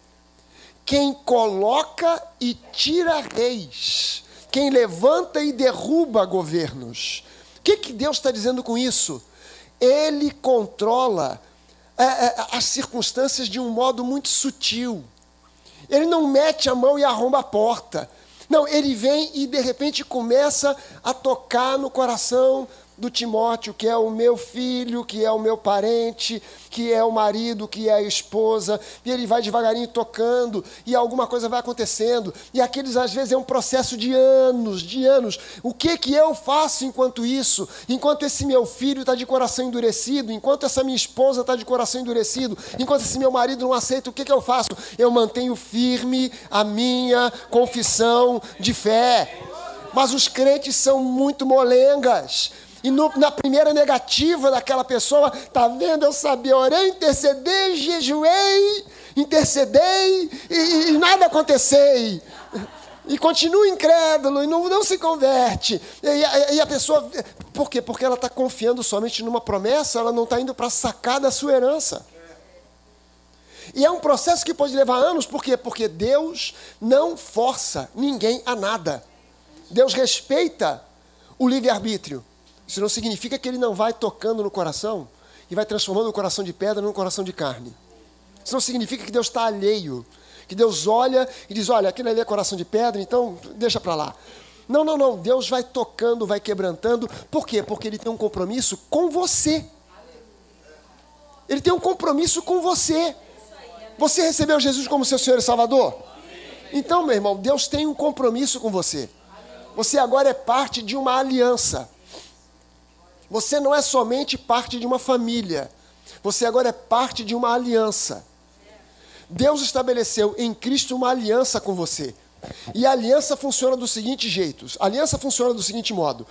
Speaker 3: quem coloca e tira reis, quem levanta e derruba governos. O que, que Deus está dizendo com isso? Ele controla é, é, as circunstâncias de um modo muito sutil. Ele não mete a mão e arromba a porta. Não, ele vem e de repente começa a tocar no coração do Timóteo, que é o meu filho, que é o meu parente, que é o marido, que é a esposa, e ele vai devagarinho tocando, e alguma coisa vai acontecendo, e aqueles às vezes é um processo de anos, de anos. O que que eu faço enquanto isso? Enquanto esse meu filho está de coração endurecido, enquanto essa minha esposa está de coração endurecido, enquanto esse meu marido não aceita, o que que eu faço? Eu mantenho firme a minha confissão de fé. Mas os crentes são muito molengas e no, na primeira negativa daquela pessoa, tá vendo? Eu sabia, orei, intercedei, jejuei, intercedei e, e nada aconteceu. E continua incrédulo e não, não se converte. E, e, e a pessoa. Por quê? Porque ela está confiando somente numa promessa, ela não está indo para sacar da sua herança. E é um processo que pode levar anos, por quê? Porque Deus não força ninguém a nada. Deus respeita o livre-arbítrio. Isso não significa que ele não vai tocando no coração e vai transformando o coração de pedra num coração de carne. Isso não significa que Deus está alheio, que Deus olha e diz: olha, aquele ali é coração de pedra, então deixa para lá. Não, não, não. Deus vai tocando, vai quebrantando. Por quê? Porque Ele tem um compromisso com você. Ele tem um compromisso com você. Você recebeu Jesus como seu Senhor e Salvador? Então, meu irmão, Deus tem um compromisso com você. Você agora é parte de uma aliança. Você não é somente parte de uma família, você agora é parte de uma aliança. Deus estabeleceu em Cristo uma aliança com você. E a aliança funciona do seguinte jeito: a aliança funciona do seguinte modo.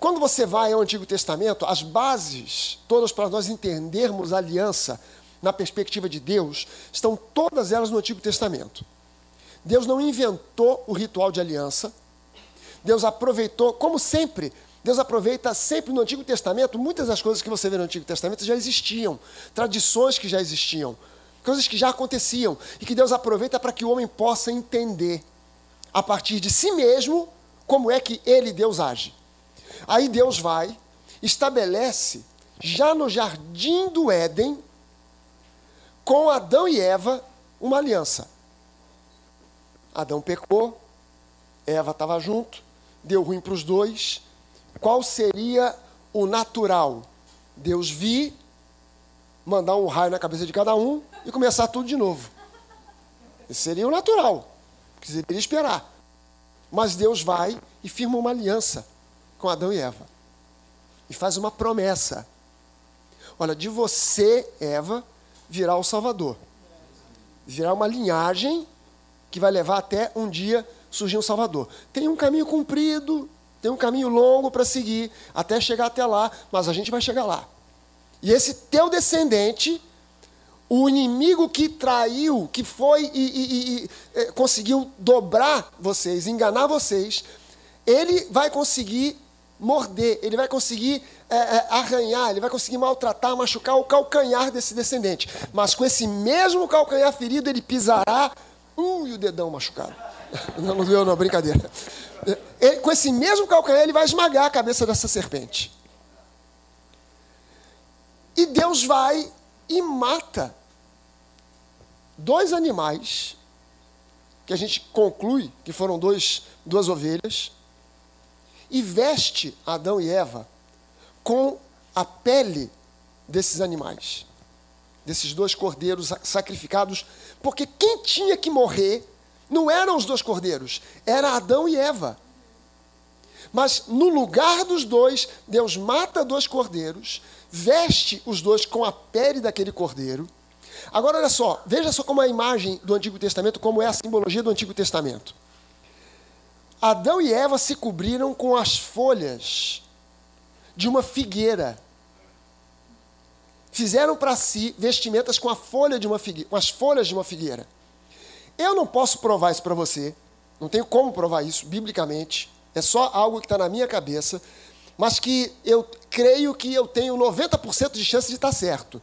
Speaker 3: Quando você vai ao Antigo Testamento, as bases, todas para nós entendermos a aliança na perspectiva de Deus, estão todas elas no Antigo Testamento. Deus não inventou o ritual de aliança, Deus aproveitou, como sempre, Deus aproveita sempre no Antigo Testamento, muitas das coisas que você vê no Antigo Testamento já existiam, tradições que já existiam, coisas que já aconteciam, e que Deus aproveita para que o homem possa entender, a partir de si mesmo, como é que ele, Deus, age. Aí Deus vai, estabelece, já no jardim do Éden, com Adão e Eva, uma aliança. Adão pecou, Eva estava junto, deu ruim para os dois. Qual seria o natural? Deus vir, mandar um raio na cabeça de cada um e começar tudo de novo. Esse seria o natural, que você deveria esperar. Mas Deus vai e firma uma aliança com Adão e Eva. E faz uma promessa. Olha, de você, Eva, virá o Salvador. Virá uma linhagem que vai levar até um dia surgir um Salvador. Tem um caminho comprido, tem um caminho longo para seguir, até chegar até lá, mas a gente vai chegar lá. E esse teu descendente, o inimigo que traiu, que foi e, e, e, e é, conseguiu dobrar vocês, enganar vocês, ele vai conseguir morder, ele vai conseguir é, é, arranhar, ele vai conseguir maltratar, machucar o calcanhar desse descendente. Mas com esse mesmo calcanhar ferido, ele pisará, um e o dedão machucado. (laughs) Não, não doeu, não, brincadeira. Ele, com esse mesmo calcanhar, ele vai esmagar a cabeça dessa serpente. E Deus vai e mata dois animais, que a gente conclui que foram dois, duas ovelhas, e veste Adão e Eva com a pele desses animais, desses dois cordeiros sacrificados, porque quem tinha que morrer não eram os dois cordeiros, era Adão e Eva. Mas no lugar dos dois, Deus mata dois cordeiros, veste os dois com a pele daquele cordeiro. Agora olha só, veja só como a imagem do Antigo Testamento, como é a simbologia do Antigo Testamento. Adão e Eva se cobriram com as folhas de uma figueira. Fizeram para si vestimentas com a folha de uma figueira, com as folhas de uma figueira. Eu não posso provar isso para você, não tenho como provar isso biblicamente, é só algo que está na minha cabeça, mas que eu creio que eu tenho 90% de chance de estar tá certo.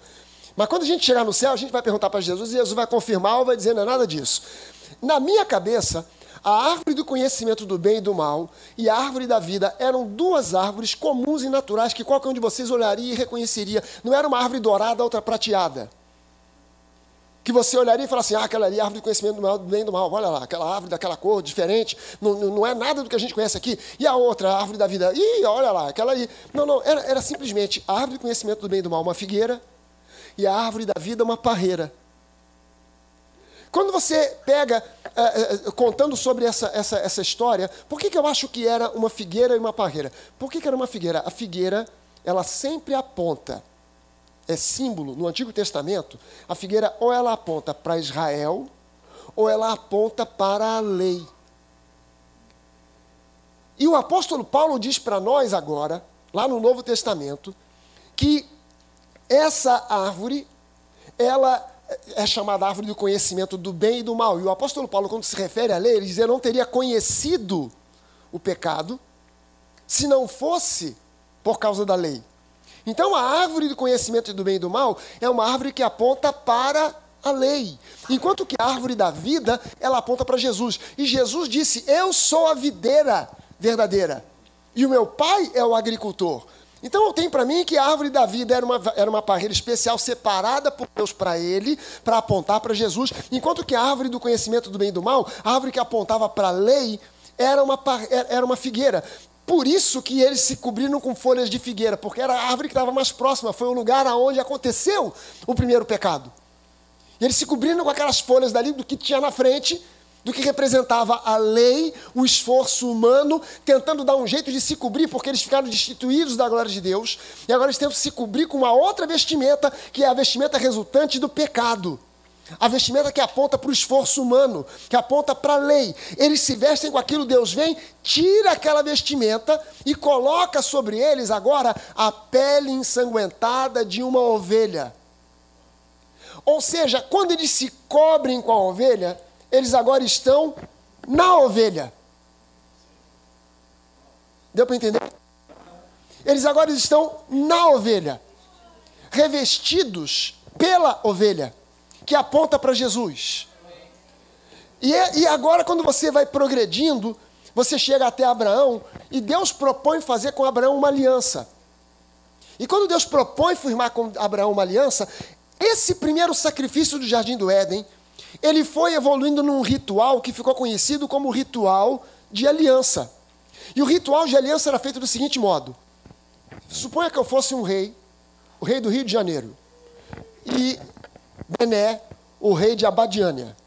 Speaker 3: Mas quando a gente chegar no céu, a gente vai perguntar para Jesus e Jesus vai confirmar ou vai dizer não é nada disso. Na minha cabeça, a árvore do conhecimento do bem e do mal e a árvore da vida eram duas árvores comuns e naturais que qualquer um de vocês olharia e reconheceria. Não era uma árvore dourada, outra prateada que você olharia e falaria assim, ah, aquela ali é árvore do conhecimento do, mal, do bem e do mal, olha lá, aquela árvore daquela cor, diferente, não, não é nada do que a gente conhece aqui. E a outra, a árvore da vida, ih, olha lá, aquela ali. Não, não, era, era simplesmente a árvore do conhecimento do bem e do mal, uma figueira, e a árvore da vida, uma parreira. Quando você pega, é, é, contando sobre essa, essa, essa história, por que, que eu acho que era uma figueira e uma parreira? Por que, que era uma figueira? A figueira, ela sempre aponta é símbolo no Antigo Testamento, a figueira ou ela aponta para Israel, ou ela aponta para a lei. E o apóstolo Paulo diz para nós agora, lá no Novo Testamento, que essa árvore, ela é chamada árvore do conhecimento do bem e do mal. E o apóstolo Paulo, quando se refere à lei, ele diz: Eu não teria conhecido o pecado se não fosse por causa da lei. Então a árvore do conhecimento do bem e do mal é uma árvore que aponta para a lei. Enquanto que a árvore da vida, ela aponta para Jesus. E Jesus disse: Eu sou a videira verdadeira. E o meu pai é o agricultor. Então eu tenho para mim que a árvore da vida era uma, era uma parreira especial separada por Deus para ele, para apontar para Jesus, enquanto que a árvore do conhecimento do bem e do mal, a árvore que apontava para a lei, era uma, era uma figueira. Por isso que eles se cobriram com folhas de figueira, porque era a árvore que estava mais próxima, foi o lugar aonde aconteceu o primeiro pecado. E eles se cobriram com aquelas folhas dali do que tinha na frente, do que representava a lei, o esforço humano, tentando dar um jeito de se cobrir, porque eles ficaram destituídos da glória de Deus, e agora eles tentam se cobrir com uma outra vestimenta, que é a vestimenta resultante do pecado. A vestimenta que aponta para o esforço humano, que aponta para a lei. Eles se vestem com aquilo, Deus vem, tira aquela vestimenta e coloca sobre eles agora a pele ensanguentada de uma ovelha. Ou seja, quando eles se cobrem com a ovelha, eles agora estão na ovelha. Deu para entender? Eles agora estão na ovelha, revestidos pela ovelha, que aponta para Jesus. E, é, e agora, quando você vai progredindo, você chega até Abraão e Deus propõe fazer com Abraão uma aliança. E quando Deus propõe firmar com Abraão uma aliança, esse primeiro sacrifício do jardim do Éden, ele foi evoluindo num ritual que ficou conhecido como ritual de aliança. E o ritual de aliança era feito do seguinte modo: suponha que eu fosse um rei, o rei do Rio de Janeiro, e Bené, o rei de Abadiânia.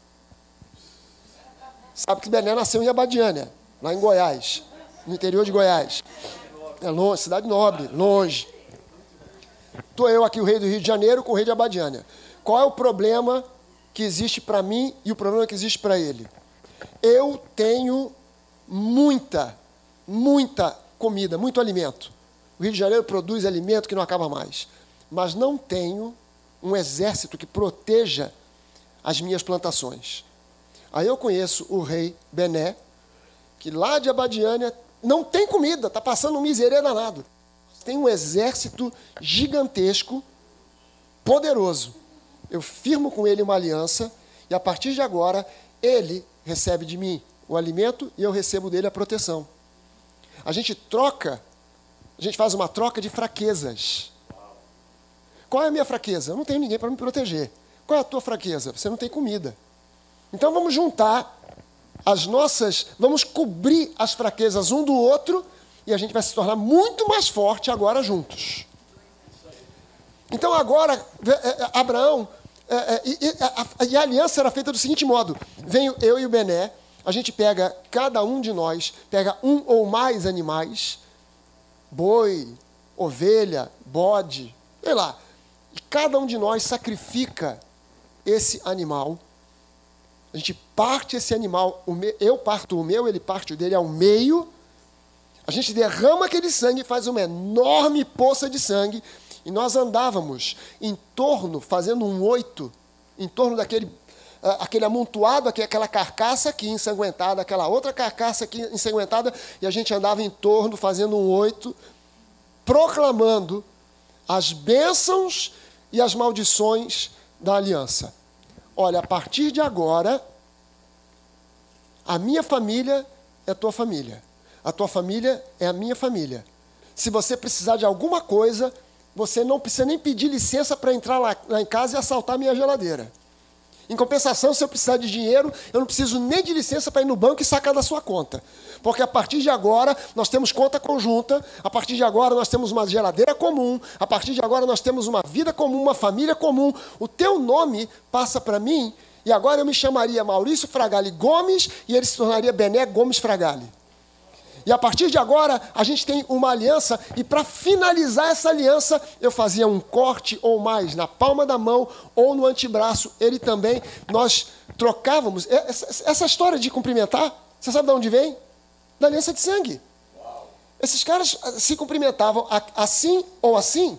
Speaker 3: Sabe que Bené nasceu em Abadiânia, lá em Goiás, no interior de Goiás. É longe, cidade nobre, longe. Estou eu aqui, o rei do Rio de Janeiro, com o rei de Abadiânia. Qual é o problema que existe para mim e o problema que existe para ele? Eu tenho muita, muita comida, muito alimento. O Rio de Janeiro produz alimento que não acaba mais. Mas não tenho um exército que proteja as minhas plantações. Aí eu conheço o rei Bené, que lá de Abadiânia não tem comida, está passando um miserê danado. Tem um exército gigantesco, poderoso. Eu firmo com ele uma aliança e a partir de agora ele recebe de mim o alimento e eu recebo dele a proteção. A gente troca, a gente faz uma troca de fraquezas. Qual é a minha fraqueza? Eu não tenho ninguém para me proteger. Qual é a tua fraqueza? Você não tem comida. Então vamos juntar as nossas, vamos cobrir as fraquezas um do outro e a gente vai se tornar muito mais forte agora juntos. Então agora, é, é, Abraão, é, e a aliança era feita do seguinte modo: venho eu e o Bené, a gente pega, cada um de nós, pega um ou mais animais, boi, ovelha, bode, sei lá, e cada um de nós sacrifica esse animal a gente parte esse animal, eu parto o meu, ele parte o dele ao meio. A gente derrama aquele sangue, faz uma enorme poça de sangue, e nós andávamos em torno, fazendo um oito, em torno daquele aquele amontoado, aquela carcaça aqui ensanguentada, aquela outra carcaça aqui ensanguentada, e a gente andava em torno, fazendo um oito, proclamando as bênçãos e as maldições da aliança olha, a partir de agora, a minha família é a tua família. A tua família é a minha família. Se você precisar de alguma coisa, você não precisa nem pedir licença para entrar lá, lá em casa e assaltar minha geladeira. Em compensação, se eu precisar de dinheiro, eu não preciso nem de licença para ir no banco e sacar da sua conta. Porque a partir de agora nós temos conta conjunta, a partir de agora nós temos uma geladeira comum, a partir de agora nós temos uma vida comum, uma família comum. O teu nome passa para mim e agora eu me chamaria Maurício Fragali Gomes e ele se tornaria Bené Gomes Fragali. E a partir de agora, a gente tem uma aliança, e para finalizar essa aliança, eu fazia um corte ou mais na palma da mão ou no antebraço. Ele também, nós trocávamos. Essa, história de cumprimentar, você sabe de onde vem? Da aliança de sangue. Esses caras ah, se cumprimentavam assim ou assim,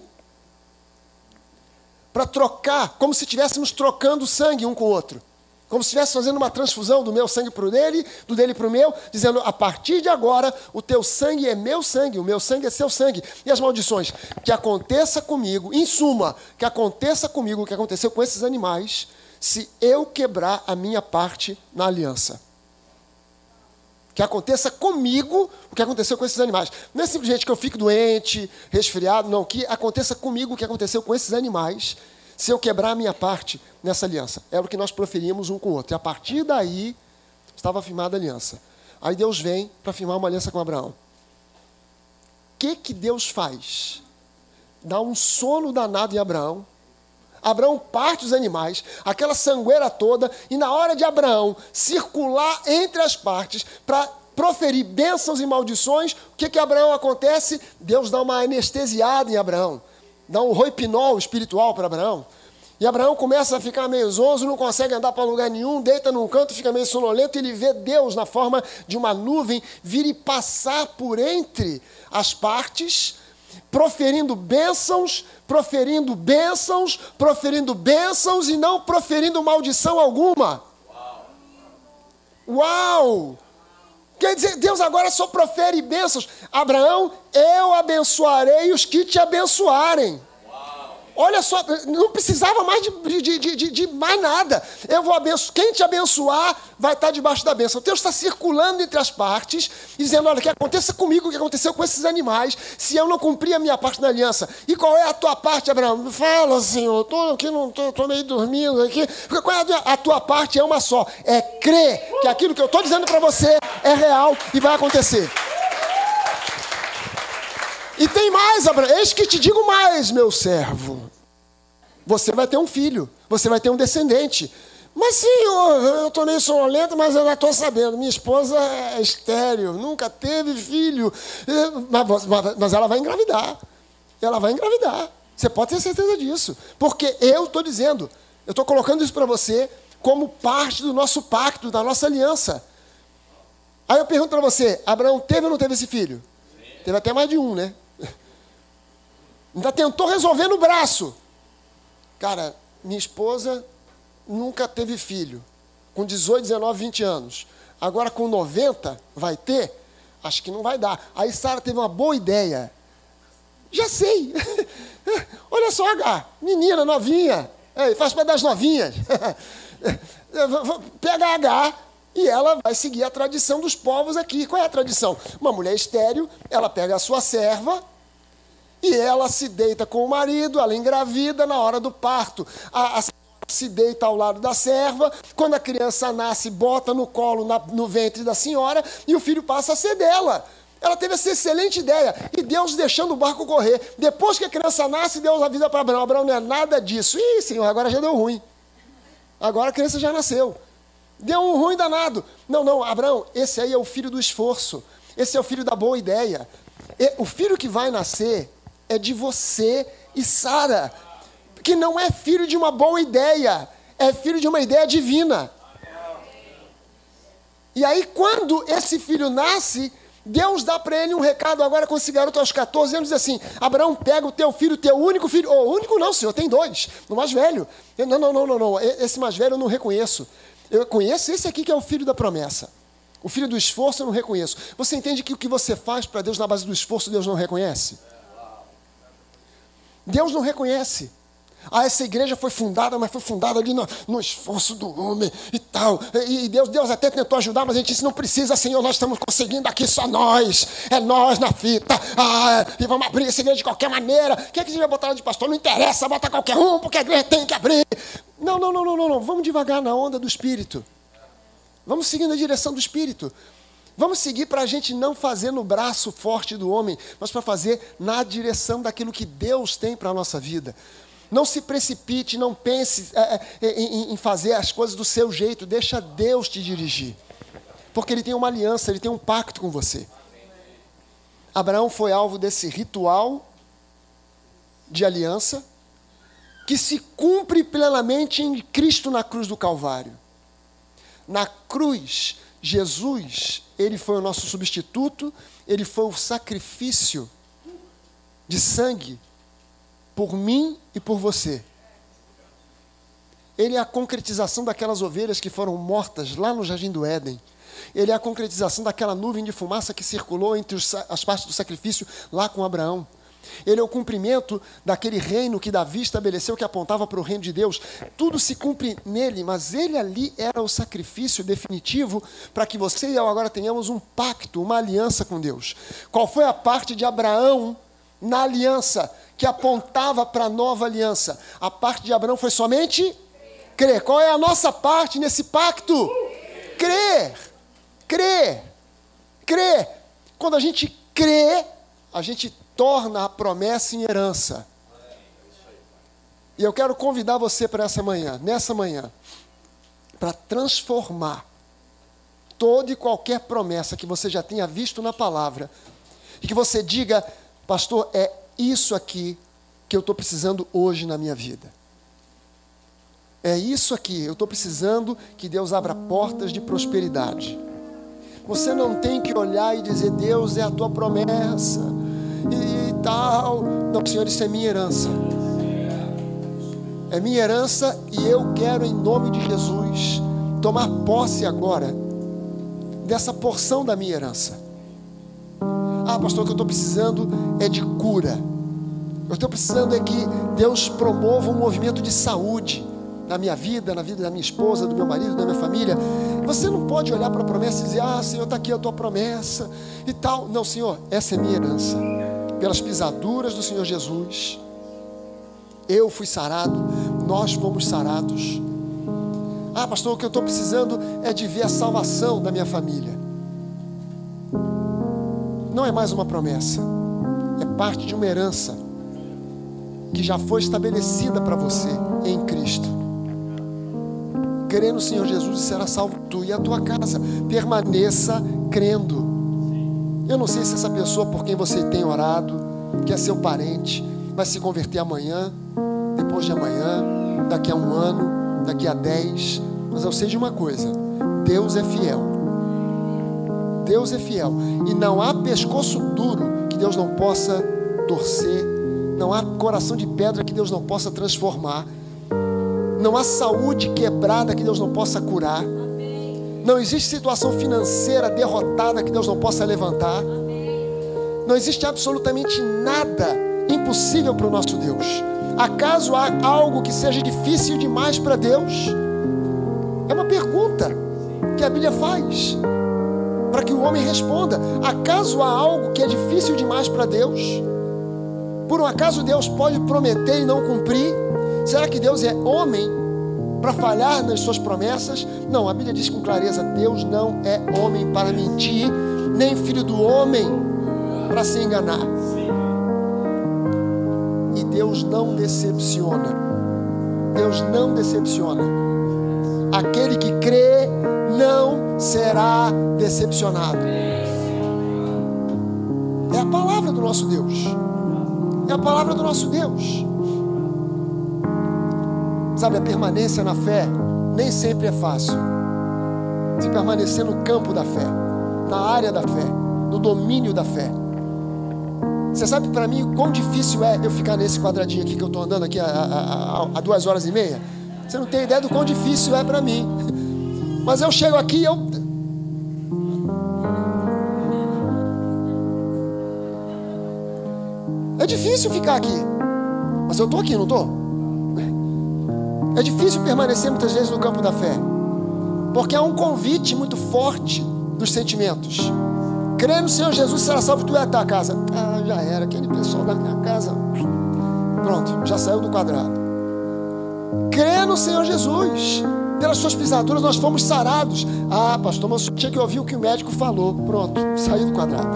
Speaker 3: para trocar, como se estivéssemos trocando sangue um com o outro como se estivesse fazendo uma transfusão do meu sangue para o dele, do dele para o meu, dizendo: a partir de agora, o teu sangue é meu sangue, o meu sangue é seu sangue. E as maldições? Que aconteça comigo, em suma, que aconteça comigo o que aconteceu com esses animais, se eu quebrar a minha parte na aliança. Que aconteça comigo o que aconteceu com esses animais. Não é simplesmente que eu fique doente, resfriado, não. Que aconteça comigo o que aconteceu com esses animais se eu quebrar a minha parte nessa aliança. Era o que nós proferíamos um com o outro. E a partir daí, estava firmada a aliança. Aí Deus vem para firmar uma aliança com Abraão. O que, que Deus faz? Dá um sono danado em Abraão. Abraão parte os animais, aquela sangueira toda, e na hora de Abraão circular entre as partes para proferir bênçãos e maldições, o que que Abraão acontece? Deus dá uma anestesiada em Abraão dá um roipinol espiritual para Abraão. E Abraão começa a ficar meio zonzo, não consegue andar para lugar nenhum, deita num canto, fica meio sonolento, e ele vê Deus na forma de uma nuvem vir e passar por entre as partes, proferindo bênçãos, proferindo bênçãos, proferindo bênçãos e não proferindo maldição alguma. Uau! Quer dizer, Deus agora só profere bênçãos. Abraão, eu abençoarei os que te abençoarem. Olha só, não precisava mais de, de, de, de, mais nada. Eu vou abençoar. Quem te abençoar vai estar debaixo da bênção. Deus está circulando entre as partes, dizendo: olha, que aconteça comigo o que aconteceu com esses animais, se eu não cumprir a minha parte da aliança. E qual é a tua parte, Abraão? Fala, Senhor, estou aqui, não estou meio dormindo aqui. Qual é a, a tua parte? É uma só. É crer que aquilo que eu estou dizendo para você é real e vai acontecer. E tem mais, Abraão. Eis que te digo mais, meu servo. Você vai ter um filho, você vai ter um descendente. Mas senhor, eu estou meio sonolento, mas eu já estou sabendo. Minha esposa é estéreo, nunca teve filho. Mas, mas, mas ela vai engravidar. Ela vai engravidar. Você pode ter certeza disso. Porque eu estou dizendo, eu estou colocando isso para você como parte do nosso pacto, da nossa aliança. Aí eu pergunto para você: Abraão teve ou não teve esse filho? Teve até mais de um, né? Ainda tentou resolver no braço. Cara, minha esposa nunca teve filho. Com 18, 19, 20 anos. Agora com 90 vai ter? Acho que não vai dar. Aí Sara teve uma boa ideia. Já sei. (laughs) Olha só, H, menina novinha. É, faz para das novinhas. (laughs) Pega a H e ela vai seguir a tradição dos povos aqui. Qual é a tradição? Uma mulher estéreo, ela pega a sua serva, e ela se deita com o marido, ela engravida na hora do parto. A, a se deita ao lado da serva, quando a criança nasce, bota no colo, na, no ventre da senhora, e o filho passa a ser dela. Ela teve essa excelente ideia. E Deus deixando o barco correr. Depois que a criança nasce, Deus avisa para Abraão: Abraão não é nada disso. Ih, senhor, agora já deu ruim. Agora a criança já nasceu. Deu um ruim danado. Não, não, Abraão, esse aí é o filho do esforço. Esse é o filho da boa ideia. O filho que vai nascer é de você e Sara, que não é filho de uma boa ideia, é filho de uma ideia divina. E aí, quando esse filho nasce, Deus dá para ele um recado agora com esse garoto aos 14 anos, diz assim: Abraão, pega o teu filho, teu único filho. Oh, único não, senhor, tem dois. O mais velho. Eu, não, não, não, não, não. Esse mais velho eu não reconheço. Eu conheço esse aqui que é o filho da promessa. O filho do esforço eu não reconheço. Você entende que o que você faz para Deus na base do esforço, Deus não reconhece? Deus não reconhece. Ah, essa igreja foi fundada, mas foi fundada ali no, no esforço do homem e tal. E, Deus, Deus até tentou ajudar, mas a gente disse: não precisa, Senhor, nós estamos conseguindo aqui só nós. É nós na fita. Ah, e vamos abrir essa igreja de qualquer maneira. Quem é que vai botar lá de pastor? Não interessa, bota qualquer um, porque a igreja tem que abrir. Não, não, não, não, não, não. Vamos devagar na onda do Espírito. Vamos seguir na direção do Espírito. Vamos seguir para a gente não fazer no braço forte do homem, mas para fazer na direção daquilo que Deus tem para a nossa vida. Não se precipite, não pense é, é, em, em fazer as coisas do seu jeito, deixa Deus te dirigir. Porque Ele tem uma aliança, Ele tem um pacto com você. Abraão foi alvo desse ritual de aliança que se cumpre plenamente em Cristo na cruz do Calvário. Na cruz, Jesus, ele foi o nosso substituto, ele foi o sacrifício de sangue por mim e por você. Ele é a concretização daquelas ovelhas que foram mortas lá no jardim do Éden. Ele é a concretização daquela nuvem de fumaça que circulou entre as partes do sacrifício lá com Abraão. Ele é o cumprimento daquele reino que Davi estabeleceu, que apontava para o reino de Deus. Tudo se cumpre nele, mas ele ali era o sacrifício definitivo para que você e eu agora tenhamos um pacto, uma aliança com Deus. Qual foi a parte de Abraão na aliança que apontava para a nova aliança? A parte de Abraão foi somente crer. Qual é a nossa parte nesse pacto? Crer. Crer. Crer. Quando a gente crê, a gente torna a promessa em herança. E eu quero convidar você para essa manhã, nessa manhã, para transformar toda e qualquer promessa que você já tenha visto na palavra, e que você diga, pastor, é isso aqui que eu estou precisando hoje na minha vida. É isso aqui, eu estou precisando que Deus abra portas de prosperidade. Você não tem que olhar e dizer, Deus é a tua promessa e tal. Não, Senhor, isso é minha herança. É minha herança e eu quero, em nome de Jesus, tomar posse agora dessa porção da minha herança. Ah, pastor, o que eu estou precisando é de cura. Eu estou precisando é que Deus promova um movimento de saúde na minha vida, na vida da minha esposa, do meu marido, da minha família. Você não pode olhar para a promessa e dizer: Ah, Senhor, está aqui a tua promessa e tal. Não, Senhor, essa é minha herança. Pelas pisaduras do Senhor Jesus, eu fui sarado, nós fomos sarados. Ah, pastor, o que eu estou precisando é de ver a salvação da minha família. Não é mais uma promessa, é parte de uma herança que já foi estabelecida para você em Cristo. Crê no Senhor Jesus e será salvo tu e a tua casa. Permaneça crendo. Eu não sei se essa pessoa por quem você tem orado, que é seu parente, vai se converter amanhã, depois de amanhã, daqui a um ano, daqui a dez. Mas eu sei de uma coisa: Deus é fiel. Deus é fiel. E não há pescoço duro que Deus não possa torcer não há coração de pedra que Deus não possa transformar. Não há saúde quebrada que Deus não possa curar. Não existe situação financeira derrotada que Deus não possa levantar. Não existe absolutamente nada impossível para o nosso Deus. Acaso há algo que seja difícil demais para Deus? É uma pergunta que a Bíblia faz para que o homem responda: acaso há algo que é difícil demais para Deus? Por um acaso Deus pode prometer e não cumprir? Será que Deus é homem para falhar nas suas promessas? Não, a Bíblia diz com clareza: Deus não é homem para mentir, nem filho do homem para se enganar. E Deus não decepciona. Deus não decepciona. Aquele que crê não será decepcionado. É a palavra do nosso Deus. É a palavra do nosso Deus. Sabe, a permanência na fé nem sempre é fácil. Se permanecer no campo da fé, na área da fé, no domínio da fé. Você sabe para mim quão difícil é eu ficar nesse quadradinho aqui que eu estou andando aqui há, duas horas e meia? Você não tem ideia do quão difícil é para mim. Mas eu chego aqui e eu É difícil ficar aqui. Mas eu estou aqui, não estou? É difícil permanecer muitas vezes no campo da fé. Porque há um convite muito forte dos sentimentos. Crê no Senhor Jesus, será salvo, tu é a tua casa. Ah, já era, aquele pessoal da minha casa. Pronto, já saiu do quadrado. Crê no Senhor Jesus. Pelas suas pisaduras nós fomos sarados. Ah, pastor, mas tinha que ouvir o que o médico falou. Pronto, saiu do quadrado.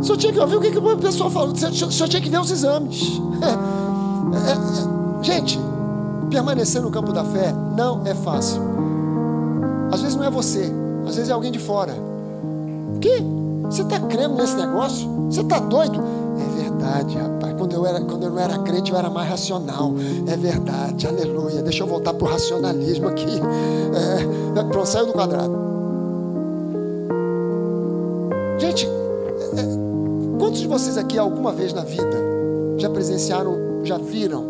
Speaker 3: O senhor tinha que ouvir o que, que o pessoal falou. O senhor tinha que ver os exames. (laughs) É, é, é, gente, permanecer no campo da fé não é fácil. Às vezes não é você, às vezes é alguém de fora. Que? Você está crendo nesse negócio? Você está doido? É verdade, rapaz. Quando eu, era, quando eu não era crente, eu era mais racional. É verdade, aleluia. Deixa eu voltar para o racionalismo aqui. É, pronto, saiu do quadrado. Gente, Quantos de vocês aqui alguma vez na vida já presenciaram, já viram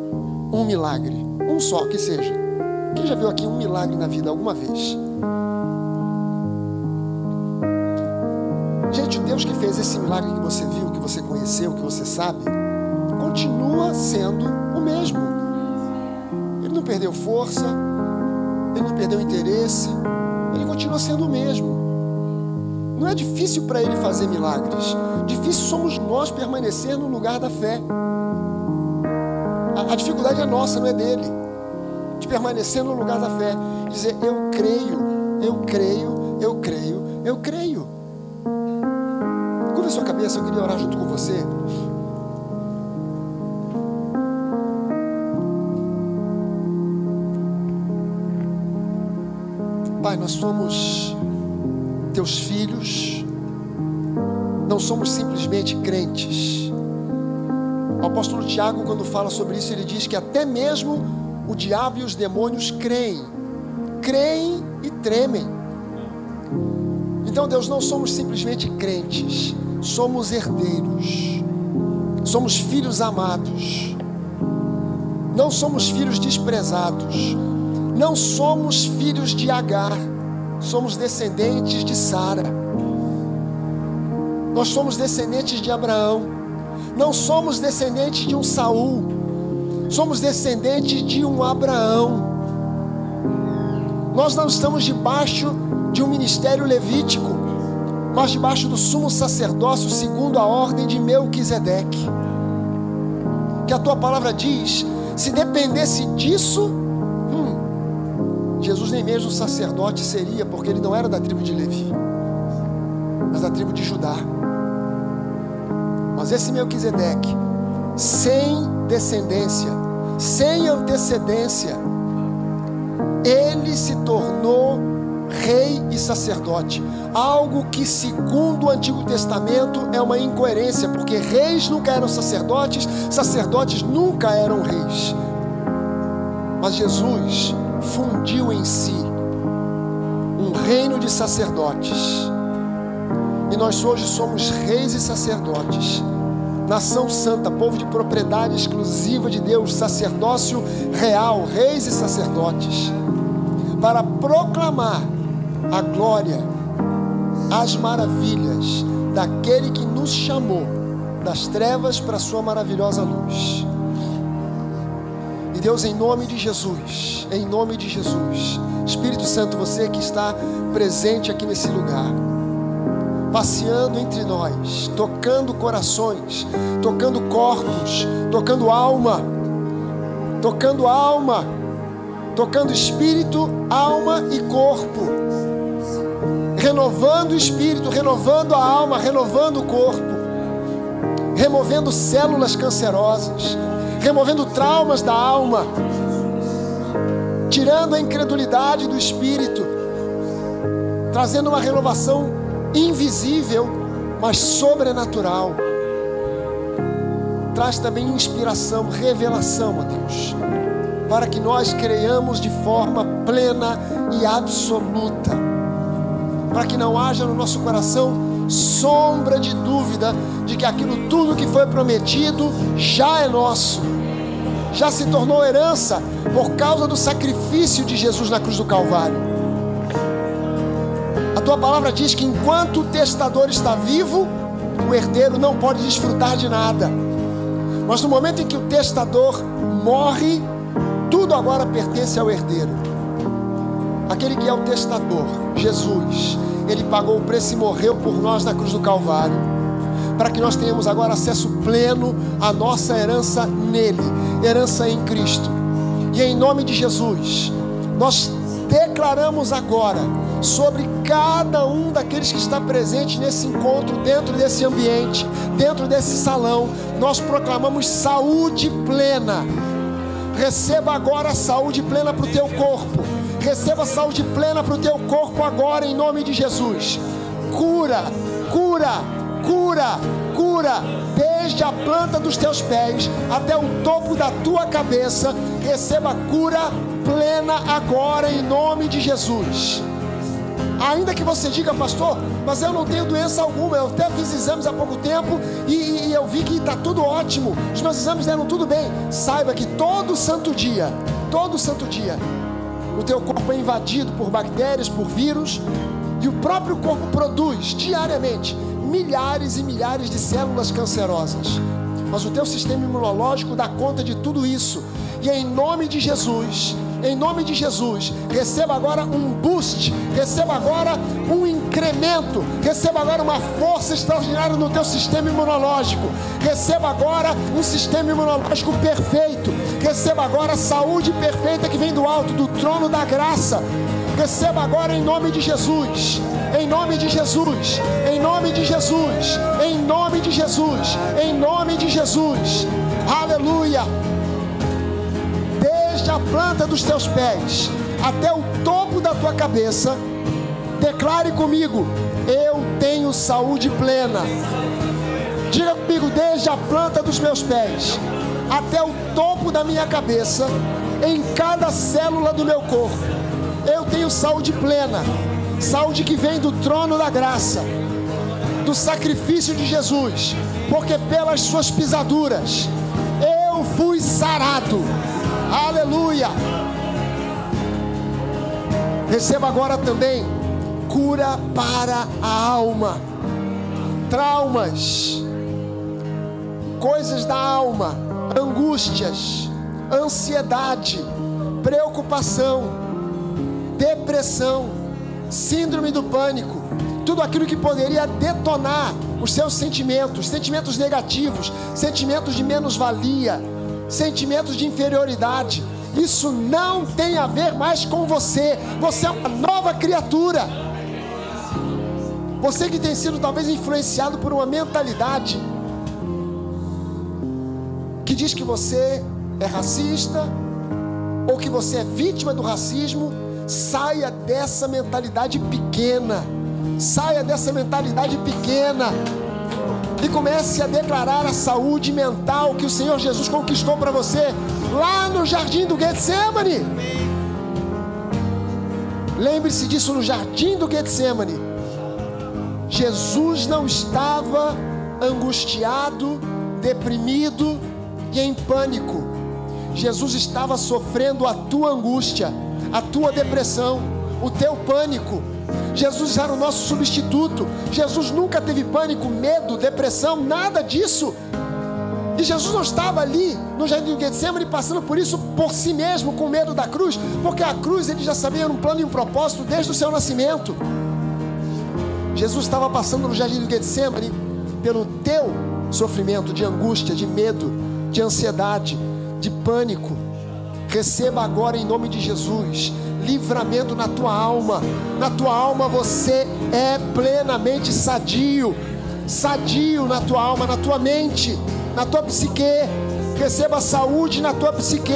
Speaker 3: um milagre? Um só que seja. Quem já viu aqui um milagre na vida alguma vez? Gente, o Deus que fez esse milagre que você viu, que você conheceu, que você sabe, continua sendo o mesmo. Ele não perdeu força, ele não perdeu interesse, ele continua sendo o mesmo. Não é difícil para ele fazer milagres. Difícil somos nós permanecer no lugar da fé. A, a dificuldade é nossa, não é dele. Permanecer no lugar da fé. Dizer, eu creio, eu creio, eu creio, eu creio. Curva sua cabeça, eu queria orar junto com você. Pai, nós somos teus filhos, não somos simplesmente crentes. O apóstolo Tiago, quando fala sobre isso, ele diz que até mesmo o diabo e os demônios creem, creem e tremem. Então, Deus, não somos simplesmente crentes, somos herdeiros, somos filhos amados, não somos filhos desprezados, não somos filhos de Agar somos descendentes de Sara. Nós somos descendentes de Abraão. Não somos descendentes de um Saul. Somos descendentes de um Abraão. Nós não estamos debaixo de um ministério levítico, mas debaixo do sumo sacerdócio segundo a ordem de Melquisedeque. Que a tua palavra diz, se dependesse disso, hum, Jesus nem mesmo sacerdote seria, porque ele não era da tribo de Levi, mas da tribo de Judá. Mas esse Melquisedeque, sem descendência, sem antecedência, ele se tornou rei e sacerdote. Algo que, segundo o Antigo Testamento, é uma incoerência, porque reis nunca eram sacerdotes, sacerdotes nunca eram reis. Mas Jesus fundiu em si um reino de sacerdotes. E nós hoje somos reis e sacerdotes nação santa, povo de propriedade exclusiva de Deus, sacerdócio real, reis e sacerdotes, para proclamar a glória, as maravilhas daquele que nos chamou das trevas para a sua maravilhosa luz. E Deus, em nome de Jesus, em nome de Jesus, Espírito Santo, você que está presente aqui nesse lugar, passeando entre nós, tocando corações, tocando corpos, tocando alma, tocando alma, tocando espírito, alma e corpo, renovando o espírito, renovando a alma, renovando o corpo, removendo células cancerosas, removendo traumas da alma, tirando a incredulidade do espírito, trazendo uma renovação invisível, mas sobrenatural. Traz também inspiração, revelação, ó Deus, para que nós creiamos de forma plena e absoluta, para que não haja no nosso coração sombra de dúvida de que aquilo tudo que foi prometido já é nosso, já se tornou herança por causa do sacrifício de Jesus na cruz do Calvário tua palavra diz que enquanto o testador está vivo, o herdeiro não pode desfrutar de nada. Mas no momento em que o testador morre, tudo agora pertence ao herdeiro. Aquele que é o testador, Jesus, ele pagou o preço e morreu por nós na cruz do Calvário, para que nós tenhamos agora acesso pleno à nossa herança nele, herança em Cristo. E em nome de Jesus, nós declaramos agora sobre cada um daqueles que está presente nesse encontro, dentro desse ambiente, dentro desse salão. Nós proclamamos saúde plena. Receba agora saúde plena para o teu corpo. Receba saúde plena para o teu corpo agora, em nome de Jesus. Cura, cura, cura, cura, desde a planta dos teus pés até o topo da tua cabeça. Receba cura plena agora, em nome de Jesus. Ainda que você diga, pastor, mas eu não tenho doença alguma. Eu até fiz exames há pouco tempo e, e eu vi que está tudo ótimo. Os meus exames deram tudo bem. Saiba que todo santo dia, todo santo dia, o teu corpo é invadido por bactérias, por vírus, e o próprio corpo produz diariamente milhares e milhares de células cancerosas. Mas o teu sistema imunológico dá conta de tudo isso. E em nome de Jesus, em nome de Jesus. Receba agora um boost, receba agora um incremento, receba agora uma força extraordinária no teu sistema imunológico. Receba agora um sistema imunológico perfeito. Receba agora a saúde perfeita que vem do alto, do trono da graça. Receba agora em nome de Jesus. Em nome de Jesus. Em nome de Jesus. Em nome de Jesus. Em nome de Jesus. Aleluia desde a planta dos teus pés até o topo da tua cabeça, declare comigo: eu tenho saúde plena. Diga comigo, desde a planta dos meus pés até o topo da minha cabeça, em cada célula do meu corpo, eu tenho saúde plena, saúde que vem do trono da graça, do sacrifício de Jesus, porque pelas suas pisaduras eu fui sarado. Aleluia. Receba agora também cura para a alma, traumas, coisas da alma, angústias, ansiedade, preocupação, depressão, síndrome do pânico, tudo aquilo que poderia detonar os seus sentimentos, sentimentos negativos, sentimentos de menos-valia, sentimentos de inferioridade. Isso não tem a ver mais com você. Você é uma nova criatura. Você que tem sido talvez influenciado por uma mentalidade que diz que você é racista ou que você é vítima do racismo, saia dessa mentalidade pequena. Saia dessa mentalidade pequena e comece a declarar a saúde mental que o Senhor Jesus conquistou para você lá no jardim do Getsemane. Lembre-se disso no jardim do Getsemane. Jesus não estava angustiado, deprimido e em pânico. Jesus estava sofrendo a tua angústia, a tua depressão, o teu pânico. Jesus era o nosso substituto. Jesus nunca teve pânico, medo, depressão, nada disso. E Jesus não estava ali no jardim do Getsemane passando por isso por si mesmo, com medo da cruz, porque a cruz ele já sabia um plano e um propósito desde o seu nascimento. Jesus estava passando no jardim do Getsemane pelo teu sofrimento de angústia, de medo, de ansiedade, de pânico. Receba agora em nome de Jesus livramento na tua alma. Na tua alma você é plenamente sadio, sadio na tua alma, na tua mente, na tua psique. Receba saúde na tua psique.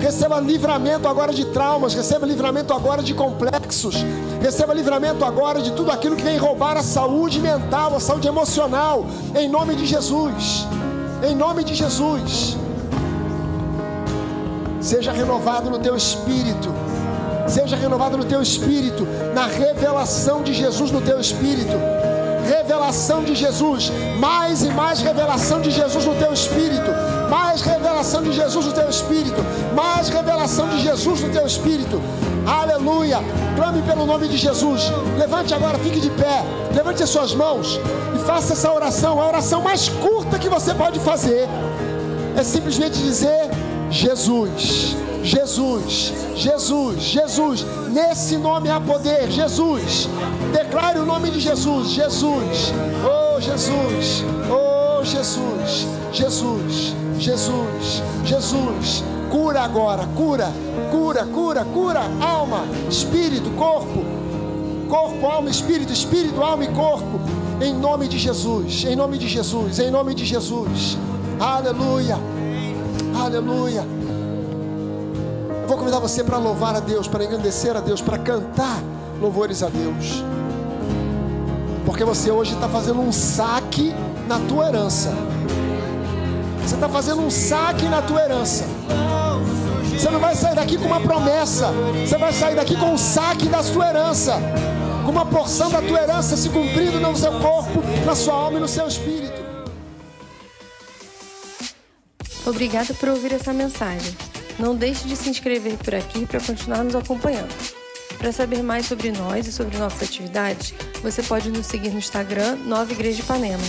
Speaker 3: Receba livramento agora de traumas. Receba livramento agora de complexos. Receba livramento agora de tudo aquilo que vem roubar a saúde mental, a saúde emocional. Em nome de Jesus. Em nome de Jesus. Seja renovado no teu espírito seja renovado no teu espírito, na revelação de Jesus no teu espírito. Revelação de Jesus, mais e mais revelação de Jesus no teu espírito, mais revelação de Jesus no teu espírito, mais revelação de Jesus no teu espírito. Aleluia! Clame pelo nome de Jesus. Levante agora, fique de pé. Levante as suas mãos e faça essa oração. A oração mais curta que você pode fazer é simplesmente dizer: Jesus. Jesus, Jesus, Jesus, nesse nome há poder, Jesus. Declare o nome de Jesus, Jesus, oh Jesus, oh Jesus, Jesus, Jesus, Jesus. Cura agora, cura, cura, cura, cura, alma, espírito, corpo, corpo, alma, espírito, espírito, alma e corpo. Em nome de Jesus, em nome de Jesus, em nome de Jesus. Aleluia, aleluia vou convidar você para louvar a Deus, para engrandecer a Deus, para cantar louvores a Deus. Porque você hoje está fazendo um saque na tua herança. Você está fazendo um saque na tua herança. Você não vai sair daqui com uma promessa. Você vai sair daqui com um saque da sua herança. Com uma porção da tua herança se cumprindo no seu corpo, na sua alma e no seu espírito.
Speaker 1: Obrigado por ouvir essa mensagem. Não deixe de se inscrever por aqui para continuar nos acompanhando. Para saber mais sobre nós e sobre nossas atividades, você pode nos seguir no Instagram Nova Igreja de Ipanema.